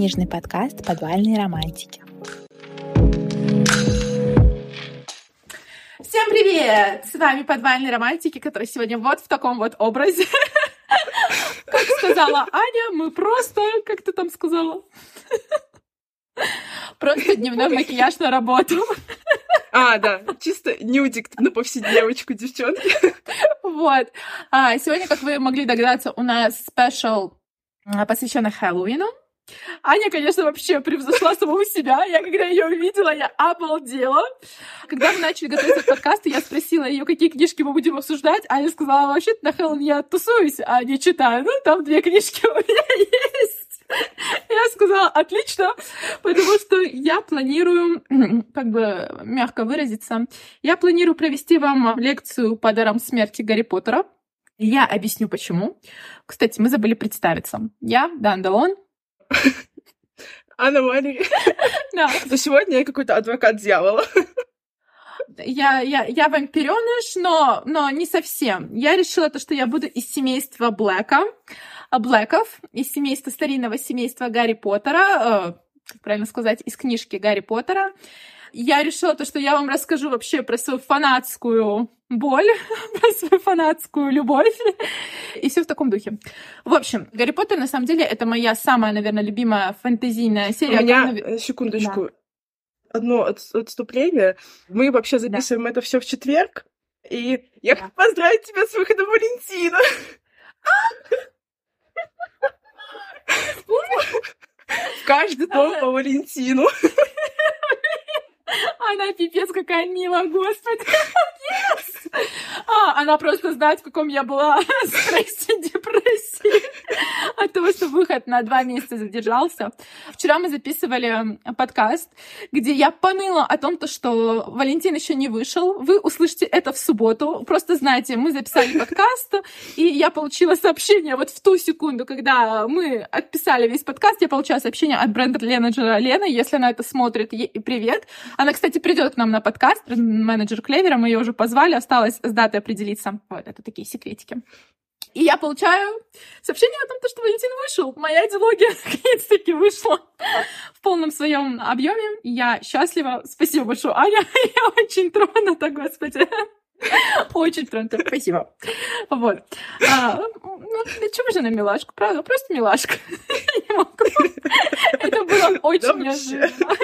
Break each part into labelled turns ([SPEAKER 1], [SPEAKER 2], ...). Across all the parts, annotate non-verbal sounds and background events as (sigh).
[SPEAKER 1] книжный подкаст «Подвальные романтики».
[SPEAKER 2] Всем привет! С вами «Подвальные романтики», которые сегодня вот в таком вот образе. (laughs) Как сказала Аня, мы просто, как ты там сказала? Просто дневной макияж на работу.
[SPEAKER 3] А, да, чисто нюдик на повседневочку, девчонки.
[SPEAKER 2] Вот. А, сегодня, как вы могли догадаться, у нас спешл а, посвященный Хэллоуину. Аня, конечно, вообще превзошла самого себя. Я когда ее увидела, я обалдела. Когда мы начали готовить этот подкаст, я спросила ее, какие книжки мы будем обсуждать. Аня сказала, вообще на Хэллоуин я тусуюсь, а не читаю. Ну, там две книжки (laughs) у меня есть. Я сказала, отлично, потому что я планирую, (clears throat) как бы мягко выразиться, я планирую провести вам лекцию по дарам смерти Гарри Поттера. Я объясню, почему. Кстати, мы забыли представиться. Я Дандалон,
[SPEAKER 3] Мария.
[SPEAKER 2] Да.
[SPEAKER 3] Но сегодня я какой-то адвокат дьявола.
[SPEAKER 2] Я, я, я вампиреныш, но, но не совсем. Я решила то, что я буду из семейства Блэка, Блэков, из семейства старинного семейства Гарри Поттера, э, как правильно сказать, из книжки Гарри Поттера. Я решила то, что я вам расскажу вообще про свою фанатскую боль, (laughs) про свою фанатскую любовь и все в таком духе. В общем, Гарри Поттер на самом деле это моя самая, наверное, любимая фэнтезийная серия.
[SPEAKER 3] У меня, э, секундочку, да. одно отступление. Мы вообще записываем да. это все в четверг, и я да. поздравить тебя с выходом Валентина. (laughs) Каждый том по Валентину.
[SPEAKER 2] Она пипец какая милая, господи. (laughs) А, она просто знает, в каком я была (laughs) стрессе, что выход на два месяца задержался. Вчера мы записывали подкаст, где я поныла о том, то, что Валентин еще не вышел. Вы услышите это в субботу. Просто знаете, мы записали подкаст, и я получила сообщение вот в ту секунду, когда мы отписали весь подкаст, я получила сообщение от бренд-менеджера Лены, если она это смотрит, ей привет. Она, кстати, придет к нам на подкаст, менеджер Клевера, мы ее уже позвали, осталось с датой определиться. Вот, это такие секретики. И я получаю сообщение о том, что Валентин вышел. Моя идеология (laughs) наконец-таки вышла в полном своем объеме. Я счастлива. Спасибо большое, Аня. (laughs) Я очень тронута, господи. Очень тронута. Спасибо. Вот. А, ну, чего же на милашку, правда? Просто милашка. (laughs) Не могу. Это было очень неожиданно.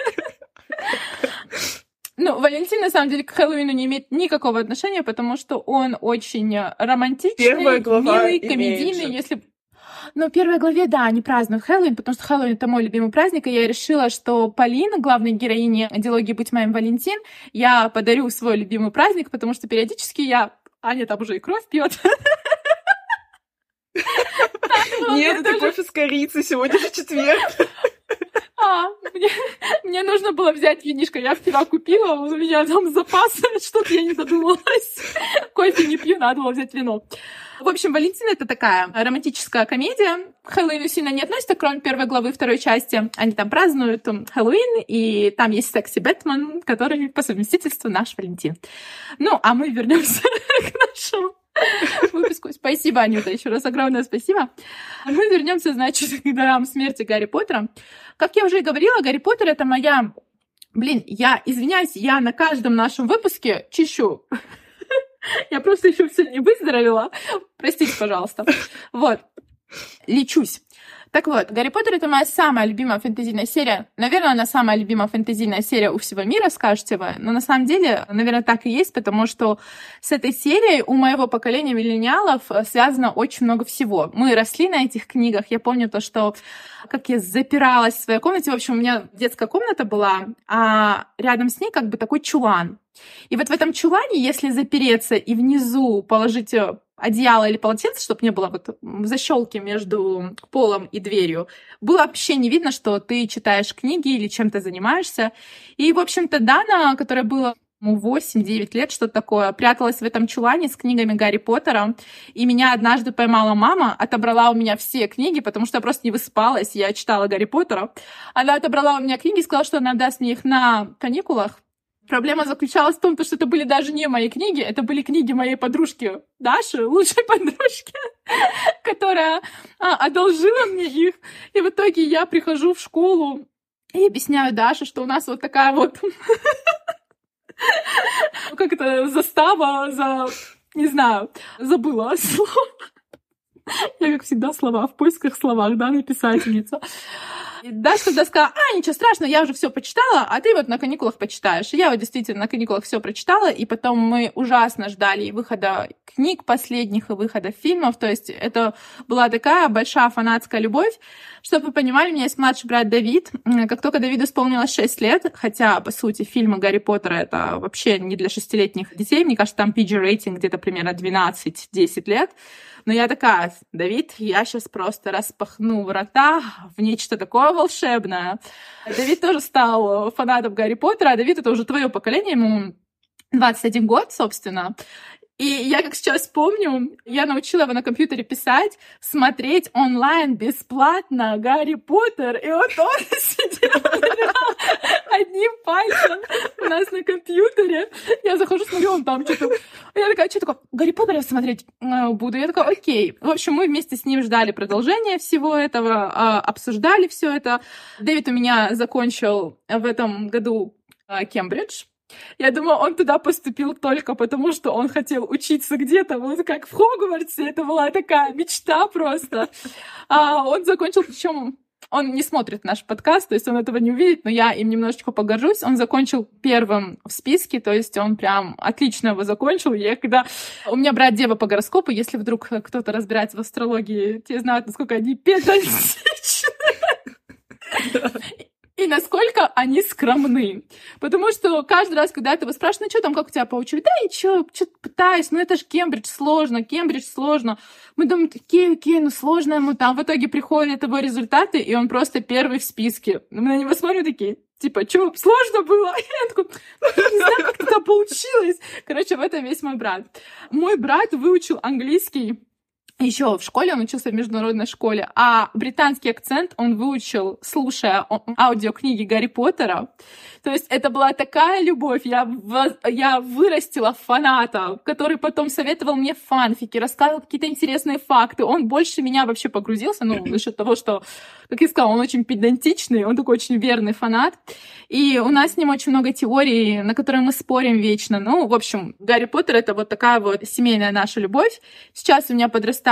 [SPEAKER 2] Ну, Валентин, на самом деле, к Хэллоуину не имеет никакого отношения, потому что он очень романтичный, милый, комедийный, если... Ну, в первой главе, да, они празднуют Хэллоуин, потому что Хэллоуин — это мой любимый праздник, и я решила, что Полина, главной героине дилогии «Будь моим Валентин», я подарю свой любимый праздник, потому что периодически я... Аня там уже и кровь пьет. (laughs)
[SPEAKER 3] Нет, это кофе с корицей, сегодня же четверг. (laughs)
[SPEAKER 2] А, мне, мне нужно было взять винишко. Я вчера купила, у меня там запас, (laughs) что-то я не додумалась. Кофе не пью, надо было взять вино. В общем, Валентина — это такая романтическая комедия. К Хэллоуину сильно не относится, кроме первой главы второй части. Они там празднуют Хэллоуин, и там есть секси Бэтмен, который по совместительству наш Валентин. Ну, а мы вернемся (laughs) к нашему (laughs) выпуску. Спасибо, Анюта, еще раз огромное спасибо. Мы вернемся, значит, (laughs) к дарам смерти Гарри Поттера. Как я уже и говорила, Гарри Поттер — это моя... Блин, я извиняюсь, я на каждом нашем выпуске чищу (laughs) я просто еще все не выздоровела. Простите, пожалуйста. Вот. Лечусь. Так вот, Гарри Поттер — это моя самая любимая фэнтезийная серия. Наверное, она самая любимая фэнтезийная серия у всего мира, скажете вы. Но на самом деле, наверное, так и есть, потому что с этой серией у моего поколения миллениалов связано очень много всего. Мы росли на этих книгах. Я помню то, что как я запиралась в своей комнате. В общем, у меня детская комната была, а рядом с ней как бы такой чулан. И вот в этом чулане, если запереться и внизу положить э, одеяло или полотенце, чтобы не было вот защелки между полом и дверью, было вообще не видно, что ты читаешь книги или чем-то занимаешься. И, в общем-то, Дана, которая была 8-9 лет, что-то такое, пряталась в этом чулане с книгами Гарри Поттера, и меня однажды поймала мама, отобрала у меня все книги, потому что я просто не высыпалась, я читала Гарри Поттера. Она отобрала у меня книги и сказала, что она даст мне их на каникулах, Проблема заключалась в том, что это были даже не мои книги, это были книги моей подружки Даши, лучшей (laughs) подружки, которая а, одолжила мне их. И в итоге я прихожу в школу и объясняю Даше, что у нас вот такая вот (laughs) как это, застава за, не знаю, забыла слово. (laughs) Я, как всегда, слова в поисках словах, да, написательница. И Даша тогда сказала, а, ничего страшного, я уже все почитала, а ты вот на каникулах почитаешь. И я вот действительно на каникулах все прочитала, и потом мы ужасно ждали выхода книг последних, и выхода фильмов. То есть это была такая большая фанатская любовь. Чтобы вы понимали, у меня есть младший брат Давид. Как только Давиду исполнилось 6 лет, хотя, по сути, фильмы Гарри Поттера это вообще не для шестилетних детей, мне кажется, там PG-рейтинг где-то примерно 12-10 лет, но я такая, Давид, я сейчас просто распахну врата в нечто такое волшебное. Давид тоже стал фанатом Гарри Поттера, а Давид это уже твое поколение, ему 21 год, собственно. И я, как сейчас помню, я научила его на компьютере писать, смотреть онлайн бесплатно Гарри Поттер, и вот он (laughs) сидел (laughs) одним пальцем у нас на компьютере. Я захожу, смотрю, он там что-то... Я такая, что такое? Гарри Поттера смотреть э, буду. Я такая, окей. В общем, мы вместе с ним ждали продолжения всего этого, а, обсуждали все это. Дэвид у меня закончил в этом году э, Кембридж, я думаю, он туда поступил только потому, что он хотел учиться где-то, вот как в Хогвартсе. Это была такая мечта просто. А он закончил, причем он не смотрит наш подкаст, то есть он этого не увидит, но я им немножечко погоржусь. Он закончил первым в списке, то есть он прям отлично его закончил. Я когда... У меня брат Дева по гороскопу, если вдруг кто-то разбирается в астрологии, те знают, насколько они педантичны и насколько они скромны. Потому что каждый раз, когда этого спрашивают, ну что там, как у тебя получилось? Да ничего, что-то пытаюсь, ну это же Кембридж сложно, Кембридж сложно. Мы думаем, окей, окей, ну сложно ему там. В итоге приходят его результаты, и он просто первый в списке. Мы на него смотрим такие, типа, что, сложно было? (laughs) Я такой, ну, не знаю, как это получилось. Короче, в этом весь мой брат. Мой брат выучил английский еще в школе, он учился в международной школе, а британский акцент он выучил, слушая аудиокниги Гарри Поттера. То есть это была такая любовь. Я, я вырастила фаната, который потом советовал мне фанфики, рассказывал какие-то интересные факты. Он больше меня вообще погрузился, ну, за счет того, что, как я сказала, он очень педантичный, он такой очень верный фанат. И у нас с ним очень много теорий, на которые мы спорим вечно. Ну, в общем, Гарри Поттер — это вот такая вот семейная наша любовь. Сейчас у меня подрастает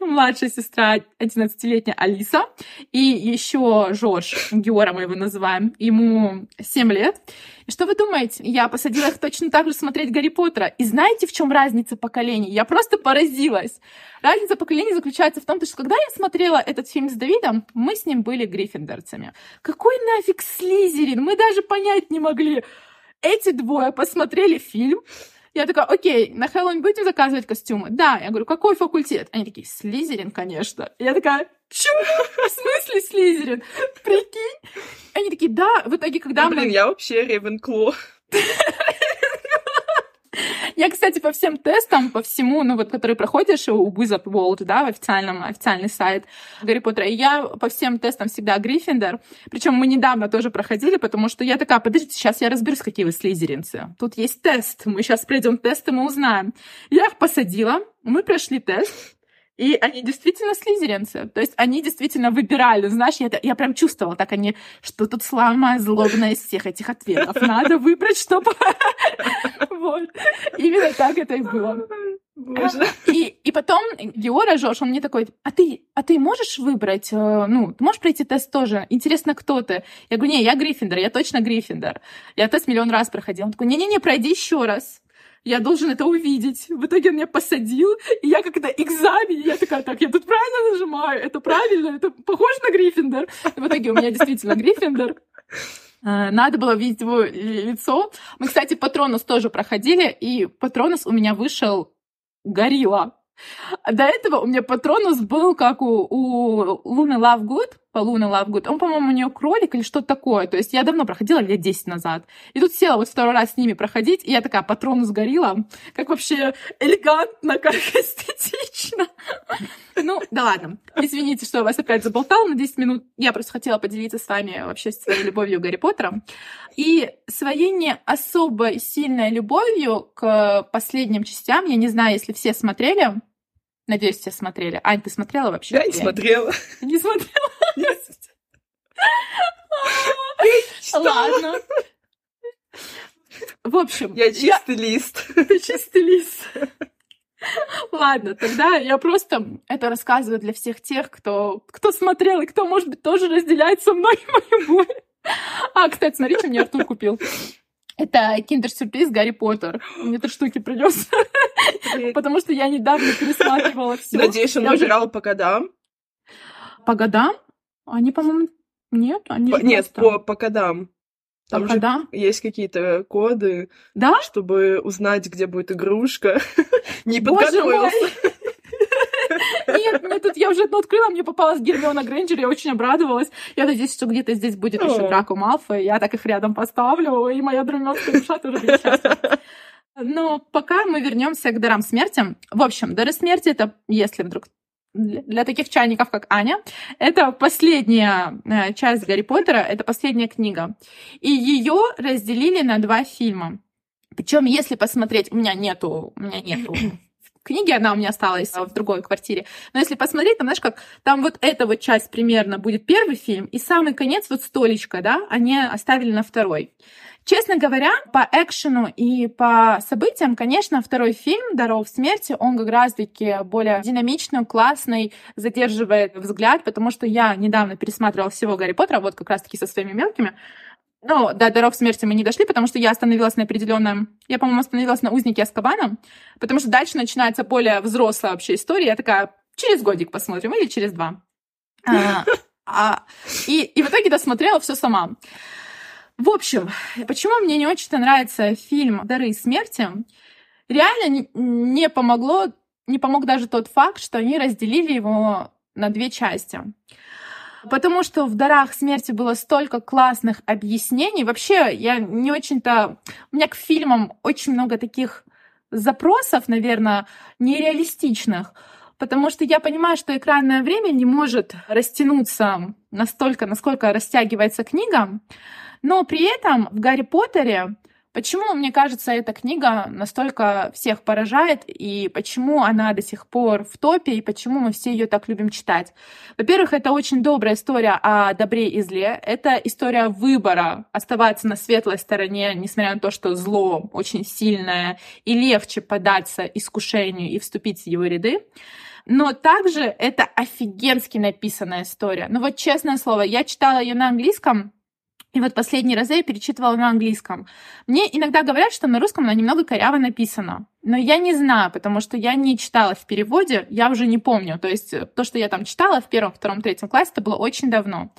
[SPEAKER 2] младшая сестра, 11-летняя Алиса, и еще Жорж, Геора мы его называем, ему 7 7 лет. И что вы думаете? Я посадила их точно так же смотреть Гарри Поттера. И знаете, в чем разница поколений? Я просто поразилась. Разница поколений заключается в том, что когда я смотрела этот фильм с Давидом, мы с ним были гриффиндорцами. Какой нафиг Слизерин? Мы даже понять не могли. Эти двое посмотрели фильм, я такая, окей, на Хэллоуин будете заказывать костюмы? Да. Я говорю, какой факультет? Они такие, Слизерин, конечно. Я такая, Чё? В смысле Слизерин? Прикинь? Они такие, да, в итоге, когда
[SPEAKER 3] ну, мы... Блин, я вообще Ревенкло.
[SPEAKER 2] Я, кстати, по всем тестам, по всему, ну вот, который проходишь у Wizard World, да, в официальном, официальный сайт Гарри Поттера, я по всем тестам всегда Гриффиндор. Причем мы недавно тоже проходили, потому что я такая, подождите, сейчас я разберусь, какие вы слизеринцы. Тут есть тест, мы сейчас пройдем тест, и мы узнаем. Я их посадила, мы прошли тест, и они действительно слизеринцы. То есть они действительно выбирали. Знаешь, я, я прям чувствовала, так они, что тут самое злобное из всех этих ответов. Надо выбрать, чтобы... (laughs) Вот. Именно так это и было. Боже. И, и потом Геора Жош, он мне такой, а ты, а ты можешь выбрать, э, ну, ты можешь пройти тест тоже? Интересно, кто ты? Я говорю, не, я Гриффиндор, я точно Гриффиндор. Я тест миллион раз проходил. Он такой, не-не-не, пройди еще раз я должен это увидеть. В итоге он меня посадил, и я как-то экзамен, я такая, так, я тут правильно нажимаю, это правильно, это похоже на Гриффиндор. И в итоге у меня действительно Гриффиндор. Э, надо было видеть его лицо. Мы, кстати, Патронус тоже проходили, и Патронус у меня вышел горилла. До этого у меня Патронус был как у, у Луны Лавгуд, Луны Лавгуд. Он, по-моему, у нее кролик или что-то такое. То есть я давно проходила, лет 10 назад. И тут села вот второй раз с ними проходить, и я такая, Патронус горилла. Как вообще элегантно, как эстетично. Ну, Да ладно. Извините, что я вас опять заболтала на 10 минут. Я просто хотела поделиться с вами вообще своей любовью к Гарри Поттеру. И своей не особо сильной любовью к последним частям. Я не знаю, если все смотрели. Надеюсь, все смотрели. Ань, ты смотрела вообще?
[SPEAKER 3] Я не смотрела.
[SPEAKER 2] Не смотрела? Ладно. В общем...
[SPEAKER 3] Я чистый лист.
[SPEAKER 2] Ты чистый лист. Ладно, тогда я просто это рассказываю для всех тех, кто, кто смотрел и кто, может быть, тоже разделяет со мной (laughs) мою боль. А, кстати, смотрите, мне Артур купил. Это киндер-сюрприз Гарри Поттер. Мне этой штуки принес. Потому что я недавно пересматривала все.
[SPEAKER 3] Надеюсь, он выбирал по годам?
[SPEAKER 2] По годам? Они, по-моему, нет, они
[SPEAKER 3] Нет, по, по годам. Там же есть какие-то коды,
[SPEAKER 2] Да?
[SPEAKER 3] чтобы узнать, где будет игрушка. (laughs) Не подготовился.
[SPEAKER 2] Нет, мне тут я уже одну открыла, мне попалась Гермиона Грейнджер, я очень обрадовалась. Я надеюсь, что где-то здесь будет еще. Драко Малфой, я так их рядом поставлю, и моя дурмёнская душа тоже (laughs) будет счастлива. Но пока мы вернемся к дарам смерти. В общем, дары смерти это, если вдруг для для таких чайников, как Аня, это последняя э, часть Гарри Поттера, это последняя книга. И ее разделили на два фильма. Причем, если посмотреть, у меня нету, у меня нету (clears throat) книги, она у меня осталась в другой квартире. Но если посмотреть, там, знаешь, как там вот эта вот часть примерно будет первый фильм, и самый конец, вот столечко, да, они оставили на второй. Честно говоря, по экшену и по событиям, конечно, второй фильм «Даров смерти», он как раз-таки более динамичный, классный, задерживает взгляд, потому что я недавно пересматривала всего Гарри Поттера, вот как раз-таки со своими мелкими, ну, до даров смерти мы не дошли, потому что я остановилась на определенном... Я, по-моему, остановилась на узнике Аскабана, потому что дальше начинается более взрослая вообще история. Я такая, через годик посмотрим или через два. А, (laughs) а, и, и в итоге досмотрела все сама. В общем, почему мне не очень-то нравится фильм «Дары смерти»? Реально не- помогло, не помог даже тот факт, что они разделили его на две части. Потому что в «Дарах смерти» было столько классных объяснений. Вообще, я не очень-то... У меня к фильмам очень много таких запросов, наверное, нереалистичных. Потому что я понимаю, что экранное время не может растянуться настолько, насколько растягивается книга. Но при этом в Гарри Поттере Почему, мне кажется, эта книга настолько всех поражает, и почему она до сих пор в топе, и почему мы все ее так любим читать? Во-первых, это очень добрая история о добре и зле. Это история выбора оставаться на светлой стороне, несмотря на то, что зло очень сильное, и легче податься искушению и вступить в его ряды. Но также это офигенски написанная история. Ну вот честное слово, я читала ее на английском, и вот последние разы я перечитывала на английском. Мне иногда говорят, что на русском она немного коряво написана. Но я не знаю, потому что я не читала в переводе, я уже не помню. То есть э, то, что я там читала в первом, втором, третьем классе, это было очень давно.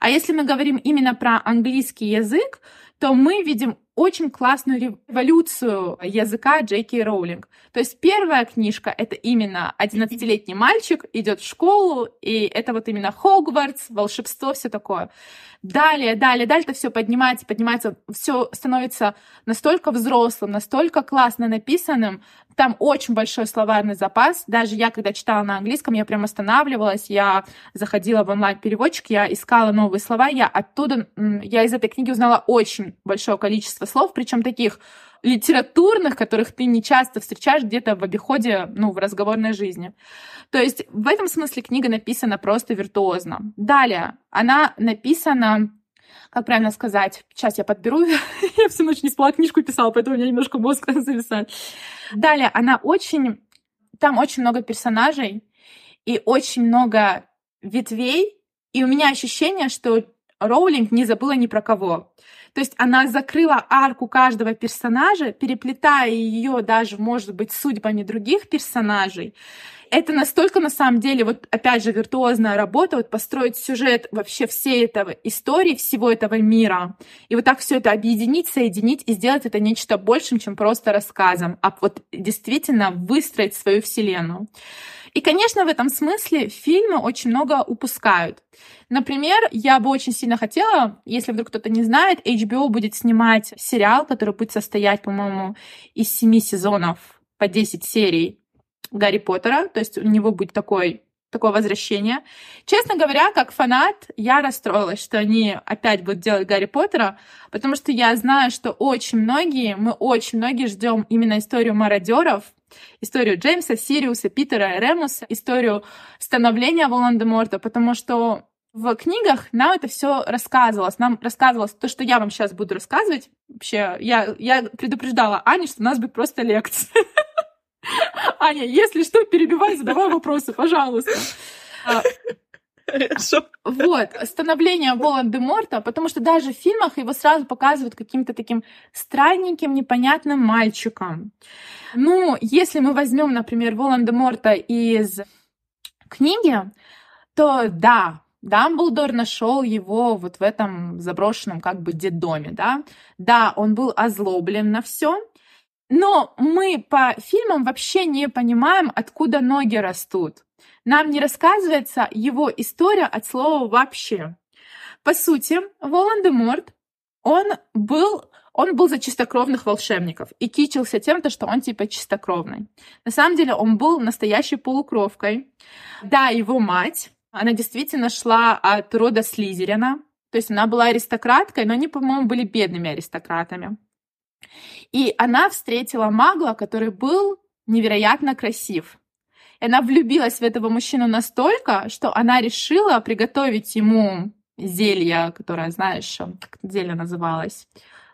[SPEAKER 2] А если мы говорим именно про английский язык, то мы видим очень классную революцию языка Джей Кей Роулинг. То есть первая книжка — это именно 11-летний мальчик идет в школу, и это вот именно Хогвартс, волшебство, все такое. Далее, далее, далее это все поднимается, поднимается, все становится настолько взрослым, настолько классно написанным. Там очень большой словарный запас. Даже я, когда читала на английском, я прям останавливалась, я заходила в онлайн-переводчик, я искала новые слова, я оттуда, я из этой книги узнала очень большое количество слов, причем таких литературных, которых ты не часто встречаешь где-то в обиходе, ну, в разговорной жизни. То есть в этом смысле книга написана просто виртуозно. Далее, она написана как правильно сказать? Сейчас я подберу. (laughs) я всю ночь не спала, книжку писала, поэтому у меня немножко мозг (laughs) зависает. Далее, она очень... Там очень много персонажей и очень много ветвей. И у меня ощущение, что Роулинг не забыла ни про кого. То есть она закрыла арку каждого персонажа, переплетая ее даже, может быть, судьбами других персонажей. Это настолько, на самом деле, вот опять же, виртуозная работа, вот построить сюжет вообще всей этого истории, всего этого мира, и вот так все это объединить, соединить и сделать это нечто большим, чем просто рассказом, а вот действительно выстроить свою вселенную. И, конечно, в этом смысле фильмы очень много упускают. Например, я бы очень сильно хотела, если вдруг кто-то не знает, HBO будет снимать сериал, который будет состоять, по-моему, из семи сезонов по 10 серий Гарри Поттера, то есть у него будет такой такое возвращение. Честно говоря, как фанат, я расстроилась, что они опять будут делать Гарри Поттера, потому что я знаю, что очень многие, мы очень многие ждем именно историю мародеров, историю Джеймса, Сириуса, Питера Ремуса, историю становления Волан-де-Морта, потому что в книгах нам это все рассказывалось. Нам рассказывалось то, что я вам сейчас буду рассказывать. Вообще, я, я предупреждала Ане, что у нас будет просто лекция. (laughs) (laughs) Аня, если что, перебивай, задавай вопросы, пожалуйста. А,
[SPEAKER 3] Хорошо.
[SPEAKER 2] Вот, становление Волан-де-Морта, потому что даже в фильмах его сразу показывают каким-то таким странненьким, непонятным мальчиком. Ну, если мы возьмем, например, Волан-де-Морта из книги, то да, Дамблдор нашел его вот в этом заброшенном как бы детдоме, да. Да, он был озлоблен на все, но мы по фильмам вообще не понимаем, откуда ноги растут. Нам не рассказывается его история от слова вообще. По сути, Волан-де-Морт, он был, он был за чистокровных волшебников и кичился тем, что он типа чистокровный. На самом деле он был настоящей полукровкой. Да, его мать, она действительно шла от рода Слизерина, то есть она была аристократкой, но они, по-моему, были бедными аристократами. И она встретила магла, который был невероятно красив. И она влюбилась в этого мужчину настолько, что она решила приготовить ему зелье, которое, знаешь, как зелье называлось,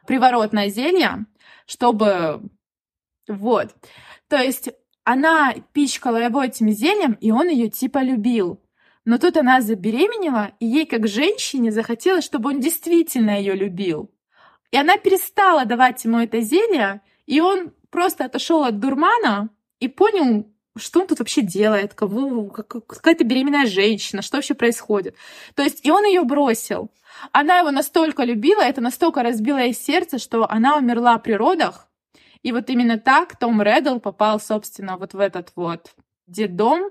[SPEAKER 2] приворотное зелье, чтобы... Вот. То есть она пичкала его этим зельем, и он ее типа любил. Но тут она забеременела, и ей как женщине захотелось, чтобы он действительно ее любил. И она перестала давать ему это зелье, и он просто отошел от дурмана и понял, что он тут вообще делает, кого, какая-то беременная женщина, что вообще происходит. То есть, и он ее бросил. Она его настолько любила, это настолько разбило ей сердце, что она умерла при родах. И вот именно так Том Реддл попал, собственно, вот в этот вот детдом,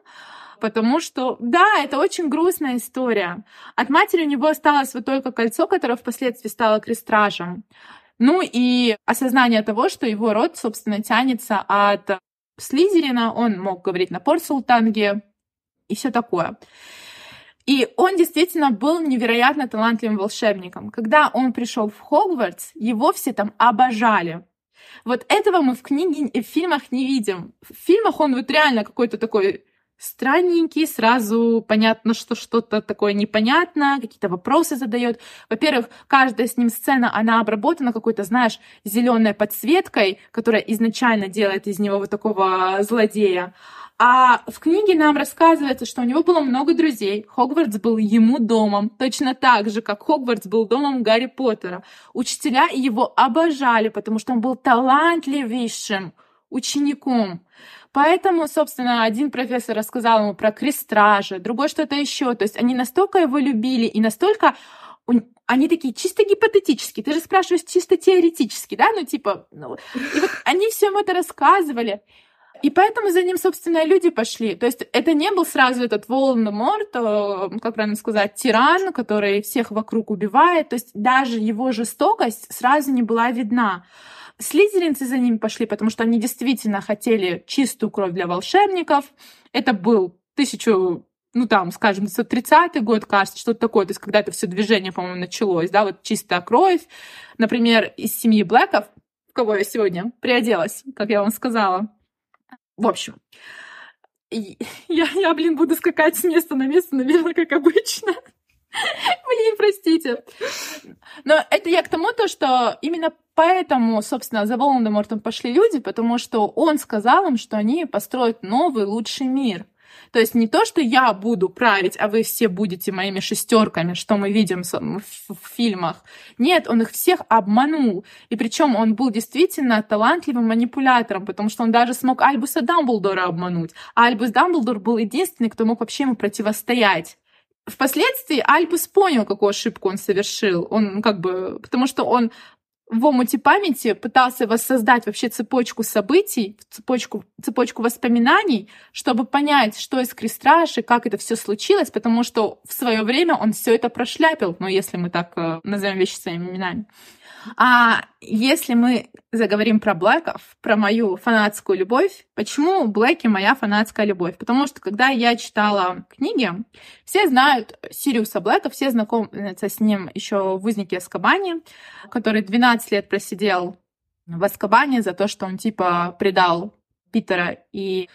[SPEAKER 2] потому что, да, это очень грустная история. От матери у него осталось вот только кольцо, которое впоследствии стало крестражем. Ну и осознание того, что его род, собственно, тянется от Слизерина, он мог говорить на порсултанге и все такое. И он действительно был невероятно талантливым волшебником. Когда он пришел в Хогвартс, его все там обожали. Вот этого мы в книге и в фильмах не видим. В фильмах он вот реально какой-то такой странненький, сразу понятно, что что-то такое непонятно, какие-то вопросы задает. Во-первых, каждая с ним сцена, она обработана какой-то, знаешь, зеленой подсветкой, которая изначально делает из него вот такого злодея. А в книге нам рассказывается, что у него было много друзей. Хогвартс был ему домом, точно так же, как Хогвартс был домом Гарри Поттера. Учителя его обожали, потому что он был талантливейшим учеником. Поэтому, собственно, один профессор рассказал ему про крестражи, другой что-то еще. То есть они настолько его любили и настолько они такие чисто гипотетические. Ты же спрашиваешь чисто теоретически, да? Ну, типа, ну, и вот они всем это рассказывали. И поэтому за ним, собственно, люди пошли. То есть это не был сразу этот Волан-де-Морт, э, как правильно сказать, тиран, который всех вокруг убивает. То есть даже его жестокость сразу не была видна. Слизеринцы за ними пошли, потому что они действительно хотели чистую кровь для волшебников. Это был тысячу ну там, скажем, 30-й год, кажется, что-то такое, то есть когда это все движение, по-моему, началось, да, вот чистая кровь, например, из семьи Блэков, в кого я сегодня приоделась, как я вам сказала. В общем, я, я, блин, буду скакать с места на место, наверное, как обычно. (laughs) Блин, простите. Но это я к тому, то, что именно поэтому, собственно, за Волан-де-Мортом пошли люди, потому что он сказал им, что они построят новый, лучший мир. То есть не то, что я буду править, а вы все будете моими шестерками, что мы видим в фильмах. Нет, он их всех обманул. И причем он был действительно талантливым манипулятором, потому что он даже смог Альбуса Дамблдора обмануть. А Альбус Дамблдор был единственный, кто мог вообще ему противостоять. Впоследствии Альбус понял, какую ошибку он совершил. Он как бы, потому что он в омуте памяти пытался воссоздать вообще цепочку событий, цепочку, цепочку воспоминаний, чтобы понять, что из крестраж и как это все случилось, потому что в свое время он все это прошляпил, ну, если мы так э, назовем вещи своими именами. А если мы заговорим про Блэков, про мою фанатскую любовь, почему Блэки моя фанатская любовь? Потому что когда я читала книги, все знают Сириуса Блэка, все знакомятся с ним еще в «Узнике Аскабане», который 12 лет просидел в Аскабане за то, что он типа предал Питера и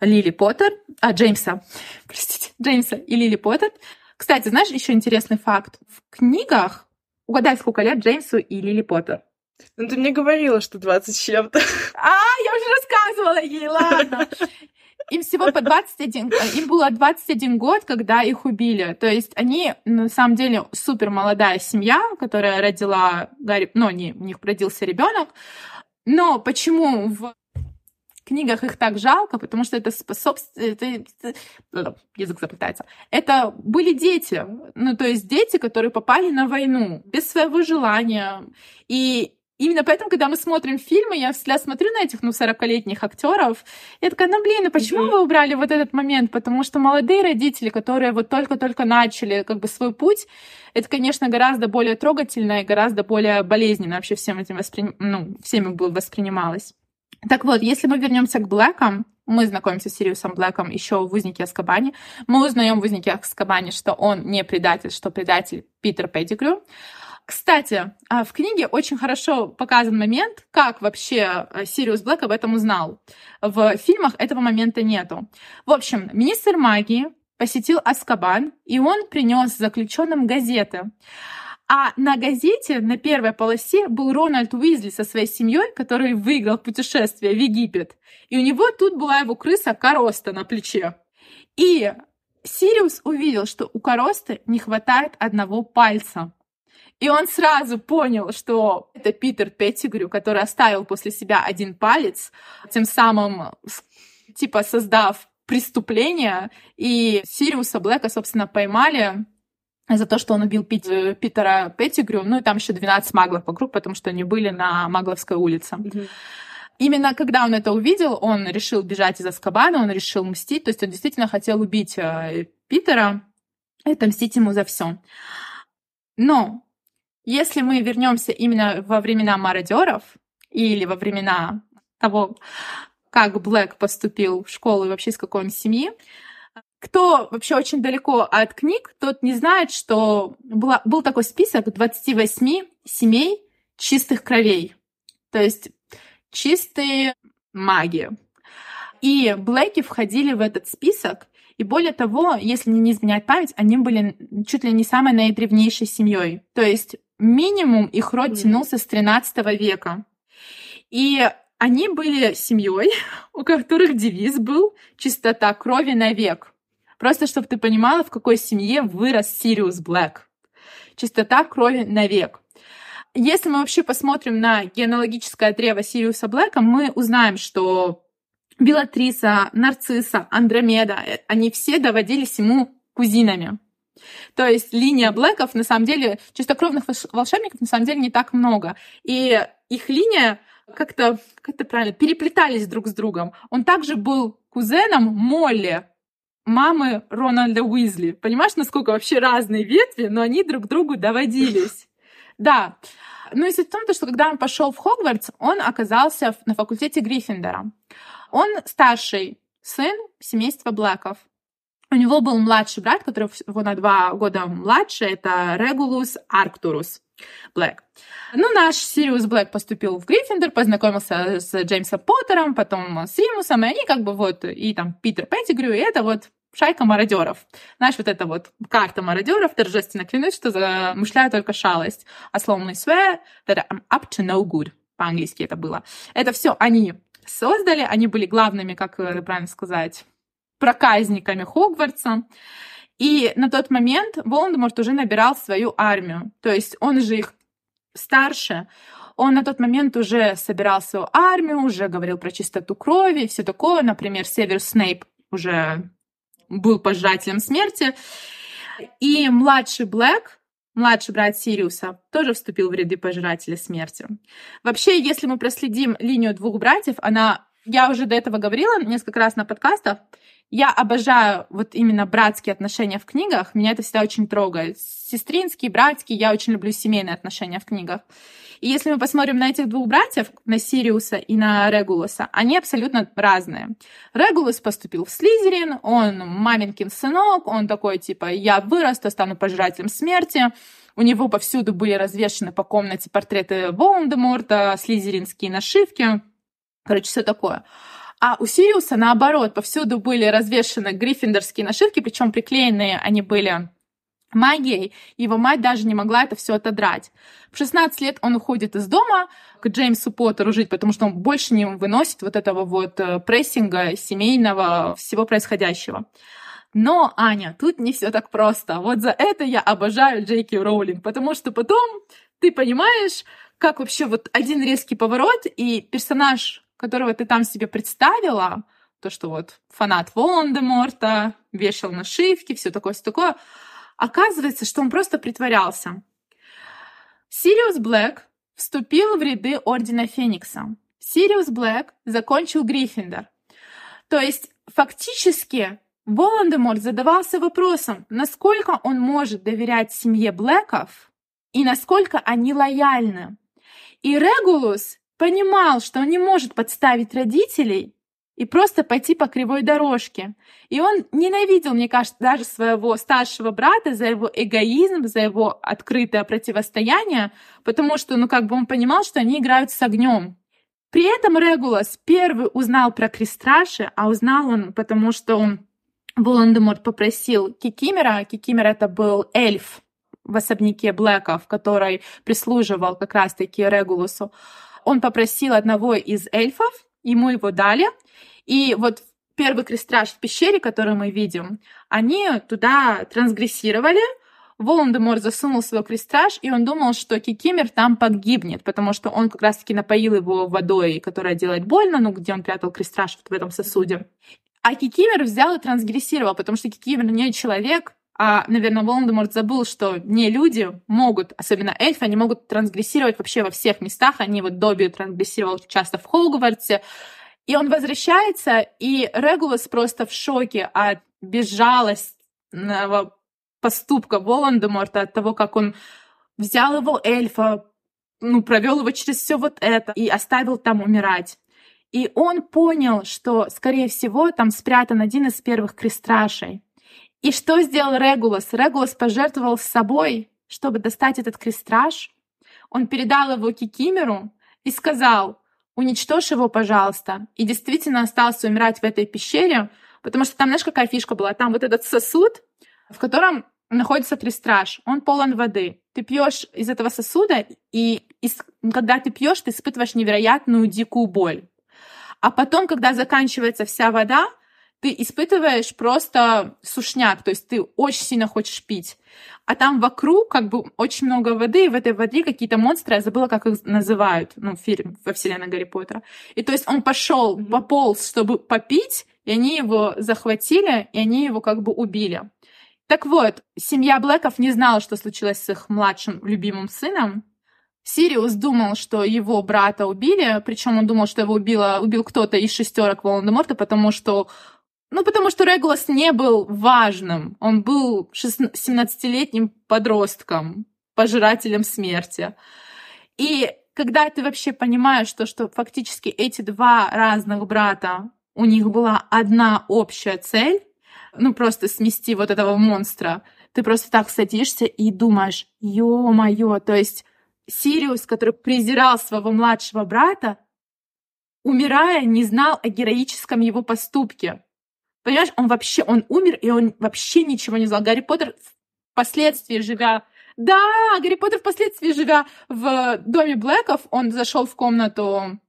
[SPEAKER 2] Лили Поттер, а Джеймса, простите, Джеймса и Лили Поттер. Кстати, знаешь, еще интересный факт. В книгах Угадай, сколько лет Джеймсу и Лили Поттер.
[SPEAKER 3] Ну, ты мне говорила, что 20 с чем-то.
[SPEAKER 2] А, я уже рассказывала ей, ладно. Им всего по 21, им было 21 год, когда их убили. То есть они, на самом деле, супер молодая семья, которая родила Гарри, ну, не, у них родился ребенок. Но почему в книгах их так жалко, потому что это способствует... Язык заплетается. Это были дети. Ну, то есть дети, которые попали на войну без своего желания. И Именно поэтому, когда мы смотрим фильмы, я всегда смотрю на этих, ну, 40-летних актеров, я такая, ну, блин, ну почему mm-hmm. вы убрали вот этот момент? Потому что молодые родители, которые вот только-только начали как бы свой путь, это, конечно, гораздо более трогательно и гораздо более болезненно вообще всем этим воспри... ну, всеми было воспринималось. Так вот, если мы вернемся к Блэкам, мы знакомимся с Сириусом Блэком еще в «Узнике Аскабане». Мы узнаем в «Узнике Аскабане», что он не предатель, что предатель Питер Петтигрю. Кстати, а, в книге очень хорошо показан момент, как вообще э, Сириус Блэк об этом узнал. В фильмах этого момента нету. В общем, министр магии посетил Аскабан, и он принес заключенным газеты. А на газете на первой полосе был Рональд Уизли со своей семьей, который выиграл путешествие в Египет. И у него тут была его крыса Короста на плече. И Сириус увидел, что у Коросты не хватает одного пальца. И он сразу понял, что это Питер Петтигрю, который оставил после себя один палец, тем самым типа создав преступление. И Сириуса Блэка, собственно, поймали за то, что он убил Пит, э, Питера Петтигрю, ну и там еще 12 маглов вокруг, потому что они были на Магловской улице. Mm-hmm. Именно когда он это увидел, он решил бежать из Аскабана, он решил мстить, то есть он действительно хотел убить э, Питера и отомстить ему за все. Но если мы вернемся именно во времена мародеров или во времена того, как Блэк поступил в школу и вообще из какой он семьи, кто вообще очень далеко от книг, тот не знает, что была, был такой список 28 семей чистых кровей. То есть чистые маги. И Блэки входили в этот список, и более того, если не изменять память, они были чуть ли не самой наидревнейшей семьей. То есть минимум их род тянулся с 13 века. И они были семьей, (laughs) у которых девиз был «чистота крови навек». Просто чтобы ты понимала, в какой семье вырос Сириус Блэк. Чистота крови навек. Если мы вообще посмотрим на генеалогическое древо Сириуса Блэка, мы узнаем, что Белатриса, Нарцисса, Андромеда, э, они все доводились ему кузинами. То есть линия Блэков, на самом деле, чистокровных волшебников, на самом деле, не так много. И их линия как-то, как это правильно, переплетались друг с другом. Он также был кузеном Молли, мамы Рональда Уизли. Понимаешь, насколько вообще разные ветви, но они друг другу доводились. (laughs) Да. Ну и суть в том, что когда он пошел в Хогвартс, он оказался на факультете Гриффиндора. Он старший сын семейства Блэков. У него был младший брат, который его на два года младше, это Регулус Арктурус Блэк. Ну, наш Сириус Блэк поступил в Гриффиндор, познакомился с Джеймсом Поттером, потом с Римусом, и они как бы вот, и там Питер Петтигрю, и это вот шайка мародеров. Знаешь, вот эта вот карта мародеров, торжественно клянусь, что замышляю только шалость. А словно swear that I'm up to no good. По-английски это было. Это все они создали, они были главными, как э, правильно сказать, проказниками Хогвартса. И на тот момент Волан-де-Морт уже набирал свою армию. То есть он же их старше. Он на тот момент уже собирал свою армию, уже говорил про чистоту крови и все такое. Например, Север Снейп уже был пожирателем смерти. И младший Блэк, младший брат Сириуса, тоже вступил в ряды пожирателя смерти. Вообще, если мы проследим линию двух братьев, она, я уже до этого говорила несколько раз на подкастах, Я обожаю вот именно братские отношения в книгах. Меня это всегда очень трогает. Сестринские, братские. Я очень люблю семейные отношения в книгах. И если мы посмотрим на этих двух братьев, на Сириуса и на Регулуса, они абсолютно разные. Регулус поступил в Слизерин, он маменькин сынок, он такой типа «я вырасту, стану пожирателем смерти», у него повсюду были развешаны по комнате портреты Волан-де-Морта, слизеринские нашивки. Короче, все такое. А у Сириуса, наоборот, повсюду были развешаны гриффиндорские нашивки, причем приклеенные они были магией. Его мать даже не могла это все отодрать. В 16 лет он уходит из дома к Джеймсу Поттеру жить, потому что он больше не выносит вот этого вот э, прессинга семейного, всего происходящего. Но, Аня, тут не все так просто. Вот за это я обожаю Джейки Роулинг, потому что потом ты понимаешь, как вообще вот один резкий поворот, и персонаж, которого ты там себе представила, то, что вот фанат Волан-де-Морта, вешал нашивки, все такое, все такое, оказывается, что он просто притворялся. Сириус Блэк вступил в ряды Ордена Феникса. Сириус Блэк закончил Гриффиндор. То есть фактически Волан-де-Морт задавался вопросом, насколько он может доверять семье Блэков и насколько они лояльны. И Регулус понимал, что он не может подставить родителей и просто пойти по кривой дорожке. И он ненавидел, мне кажется, даже своего старшего брата за его эгоизм, за его открытое противостояние, потому что, ну, как бы он понимал, что они играют с огнем. При этом Регулас первый узнал про Крестраши, а узнал он, потому что он Волан-де-Морт попросил Кикимера, Кикимер это был эльф в особняке Блэков, который прислуживал как раз-таки Регулусу, он попросил одного из эльфов, ему его дали, и вот первый крестраж в пещере, который мы видим, они туда трансгрессировали, Волан-де-Морт засунул свой крестраж, и он думал, что Кикимер там погибнет, потому что он как раз-таки напоил его водой, которая делает больно, ну, где он прятал крестраж вот в этом сосуде. А Кикимер взял и трансгрессировал, потому что Кикимер не человек, а, наверное, Волан-де-Морт забыл, что не люди могут, особенно эльфы, они могут трансгрессировать вообще во всех местах. Они вот Добби трансгрессировал часто в Хогвартсе. И он возвращается, и Регулус просто в шоке от безжалостного поступка Волан-де-Морта, от того, как он взял его эльфа, ну, провел его через все вот это и оставил там умирать. И он понял, что, скорее всего, там спрятан один из первых крестрашей. И что сделал Регулас? Регулас пожертвовал собой, чтобы достать этот крестраж. Он передал его Кикимеру и сказал, уничтожь его, пожалуйста. И действительно остался умирать в этой пещере, потому что там, знаешь, какая фишка была? Там вот этот сосуд, в котором находится крестраж, он полон воды. Ты пьешь из этого сосуда, и из, когда ты пьешь, ты испытываешь невероятную дикую боль. А потом, когда заканчивается вся вода, ты испытываешь просто сушняк, то есть ты очень сильно хочешь пить. А там вокруг как бы очень много воды, и в этой воде какие-то монстры, я забыла, как их называют, ну, в фильме, во вселенной Гарри Поттера. И то есть он пошел, пополз, чтобы попить, и они его захватили, и они его как бы убили. Так вот, семья Блэков не знала, что случилось с их младшим любимым сыном, Сириус думал, что его брата убили, причем он думал, что его убило, убил кто-то из шестерок Волан-де-Морта, потому что ну, потому что Регулас не был важным. Он был 17-летним подростком, пожирателем смерти. И когда ты вообще понимаешь, что, что фактически эти два разных брата, у них была одна общая цель, ну, просто смести вот этого монстра, ты просто так садишься и думаешь, ё-моё, то есть Сириус, который презирал своего младшего брата, умирая, не знал о героическом его поступке. Понимаешь, он вообще, он умер, и он вообще ничего не знал. Гарри Поттер впоследствии живя да, Гарри Поттер впоследствии, живя в доме Блэков, он зашел в комнату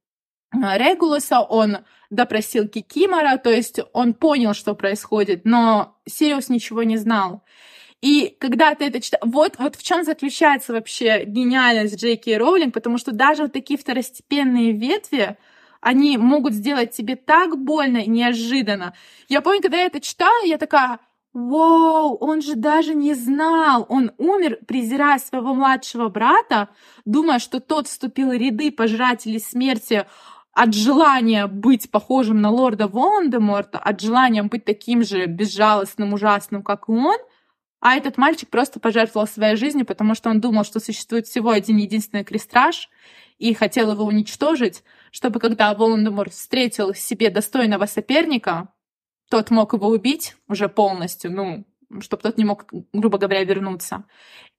[SPEAKER 2] а, Регулуса, он допросил Кикимора, то есть он понял, что происходит, но Сириус ничего не знал. И когда ты это читаешь, вот, вот в чем заключается вообще гениальность Джейки Роулинг, потому что даже вот такие второстепенные ветви, они могут сделать тебе так больно и неожиданно. Я помню, когда я это читала, я такая, Вау, он же даже не знал. Он умер, презирая своего младшего брата, думая, что тот вступил в ряды пожирателей смерти от желания быть похожим на лорда Волан-де-Морта, от желания быть таким же безжалостным, ужасным, как и он, а этот мальчик просто пожертвовал своей жизнью, потому что он думал, что существует всего один единственный крестраж, и хотел его уничтожить, чтобы когда Волан-де-Морт встретил себе достойного соперника, тот мог его убить уже полностью, ну, чтобы тот не мог, грубо говоря, вернуться.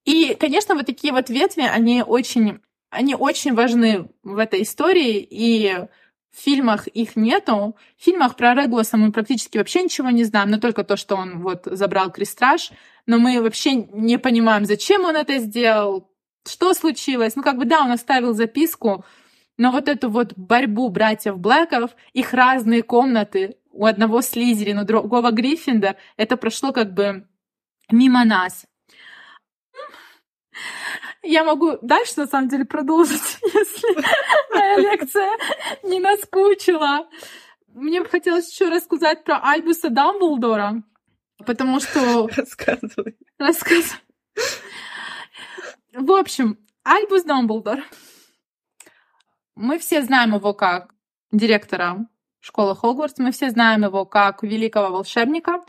[SPEAKER 2] И, конечно, вот такие вот ветви, они очень, они очень важны в этой истории, и в фильмах их нету. В фильмах про Реглоса мы практически вообще ничего не знаем, но только то, что он вот забрал крестраж. Но мы вообще не понимаем, зачем он это сделал, что случилось. Ну, как бы, да, он оставил записку, но вот эту вот борьбу братьев Блэков, их разные комнаты, у одного Слизерина, у другого Гриффинда, это прошло как бы мимо я могу дальше, на самом деле, продолжить, (laughs) если моя лекция не наскучила. Мне бы хотелось еще рассказать про Альбуса Дамблдора, потому что...
[SPEAKER 3] Рассказывай.
[SPEAKER 2] Рассказывай. В общем, Альбус Дамблдор. Мы все знаем его как директора школы Хогвартс, мы все знаем его как великого волшебника.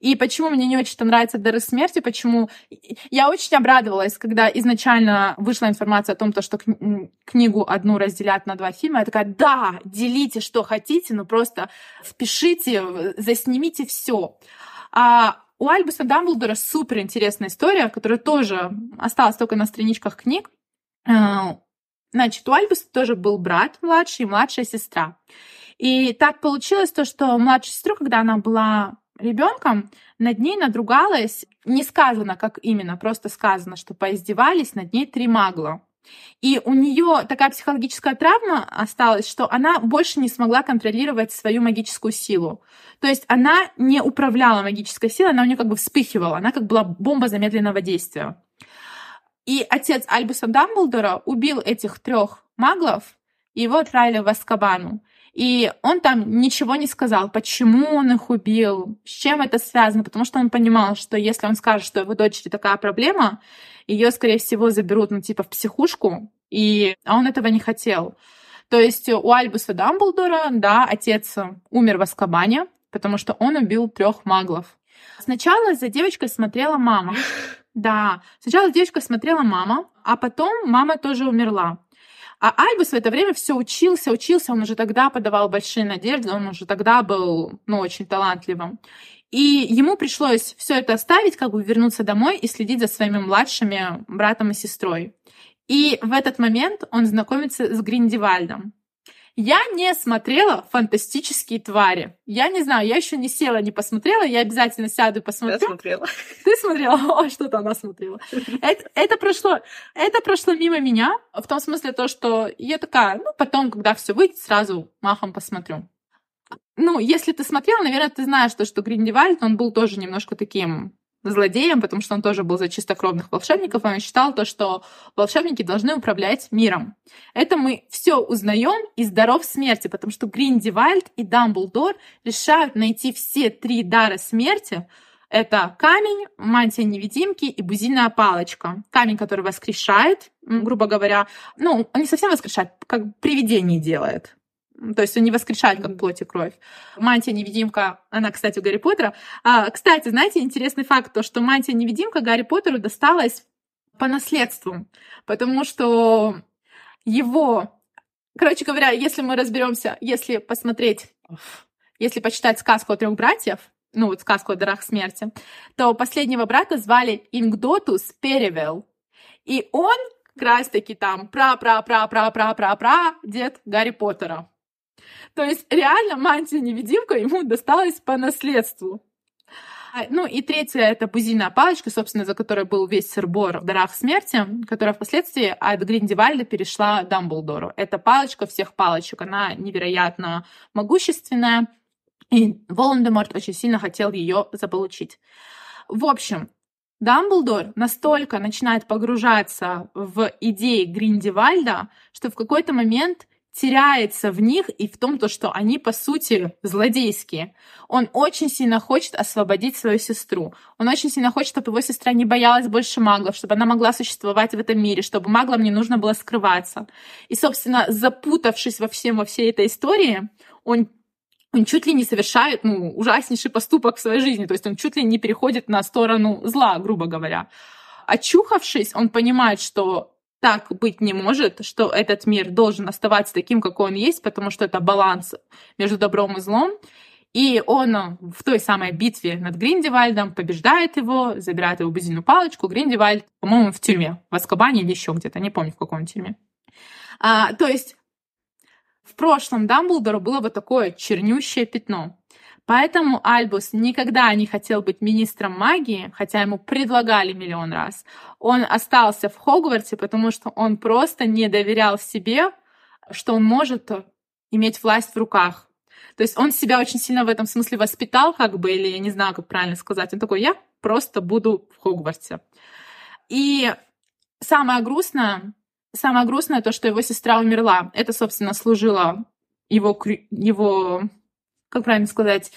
[SPEAKER 2] И почему мне не очень нравится «Дары смерти», почему... Я очень обрадовалась, когда изначально вышла информация о том, что книгу одну разделят на два фильма. Я такая, да, делите, что хотите, но просто впишите, заснимите все. А у Альбуса Дамблдора супер интересная история, которая тоже осталась только на страничках книг. Значит, у Альбуса тоже был брат младший и младшая сестра. И так получилось то, что младшую сестру, когда она была ребенком, над ней надругалась, не сказано, как именно, просто сказано, что поиздевались над ней три магла. И у нее такая психологическая травма осталась, что она больше не смогла контролировать свою магическую силу. То есть она не управляла магической силой, она у нее как бы вспыхивала, она как была бомба замедленного действия. И отец Альбуса Дамблдора убил этих трех маглов, и его отправили в Аскабану. И он там ничего не сказал, почему он их убил, с чем это связано, потому что он понимал, что если он скажет, что его дочери такая проблема, ее, скорее всего, заберут, ну, типа, в психушку, и... а он этого не хотел. То есть у Альбуса Дамблдора, да, отец умер в Аскабане, потому что он убил трех маглов. Сначала за девочкой смотрела мама. Да, сначала девочка смотрела мама, а потом мама тоже умерла. А Альбус в это время все учился, учился, он уже тогда подавал большие надежды, он уже тогда был, ну, очень талантливым. И ему пришлось все это оставить, как бы вернуться домой и следить за своими младшими братом и сестрой. И в этот момент он знакомится с Гриндивальдом. Я не смотрела «Фантастические твари». Я не знаю, я еще не села, не посмотрела. Я обязательно сяду и посмотрю.
[SPEAKER 3] Я смотрела.
[SPEAKER 2] Ты смотрела? (laughs) О, что-то она смотрела. Это, это, прошло, это прошло мимо меня, в том смысле то, что я такая, ну, потом, когда все выйдет, сразу махом посмотрю. Ну, если ты смотрела, наверное, ты знаешь то, что Гриндевальд, он был тоже немножко таким злодеем, потому что он тоже был за чистокровных волшебников, он считал то, что волшебники должны управлять миром. Это мы все узнаем из даров смерти, потому что Гриндивальд и Дамблдор решают найти все три дара смерти, это камень, мантия невидимки и бузильная палочка. Камень, который воскрешает, грубо говоря. Ну, он не совсем воскрешает, как привидение делает. То есть он не воскрешает, как плоть и кровь. Мантия-невидимка, она, кстати, у Гарри Поттера. А, кстати, знаете, интересный факт, то, что мантия-невидимка Гарри Поттеру досталась по наследству, потому что его... Короче говоря, если мы разберемся, если посмотреть, если почитать сказку о трех братьев, ну вот сказку о дарах смерти, то последнего брата звали Ингдотус Перевел. И он как раз таки там пра-пра-пра-пра-пра-пра-пра дед Гарри Поттера. То есть реально мантия-невидимка ему досталась по наследству. А, ну и третья — это бузиная палочка, собственно, за которой был весь сырбор в «Дарах смерти», которая впоследствии от Гриндевальда перешла Дамблдору. Это палочка всех палочек, она невероятно могущественная, и Волан-де-Морт очень сильно хотел ее заполучить. В общем, Дамблдор настолько начинает погружаться в идеи Гриндевальда, что в какой-то момент теряется в них и в том, то, что они, по сути, злодейские. Он очень сильно хочет освободить свою сестру. Он очень сильно хочет, чтобы его сестра не боялась больше маглов, чтобы она могла существовать в этом мире, чтобы маглам не нужно было скрываться. И, собственно, запутавшись во всем, во всей этой истории, он он чуть ли не совершает ну, ужаснейший поступок в своей жизни, то есть он чуть ли не переходит на сторону зла, грубо говоря. Очухавшись, он понимает, что так быть не может, что этот мир должен оставаться таким, какой он есть, потому что это баланс между добром и злом. И он в той самой битве над Гриндевальдом побеждает его, забирает его бузину палочку. Гриндевальд, по-моему, в тюрьме, в Аскабане или еще где-то, не помню, в каком тюрьме. А, то есть в прошлом Дамблдору было вот такое чернющее пятно. Поэтому Альбус никогда не хотел быть министром магии, хотя ему предлагали миллион раз. Он остался в Хогвартсе, потому что он просто не доверял себе, что он может иметь власть в руках. То есть он себя очень сильно в этом смысле воспитал, как бы, или я не знаю, как правильно сказать. Он такой, я просто буду в Хогвартсе. И самое грустное, самое грустное то, что его сестра умерла. Это, собственно, служило его, его как правильно сказать,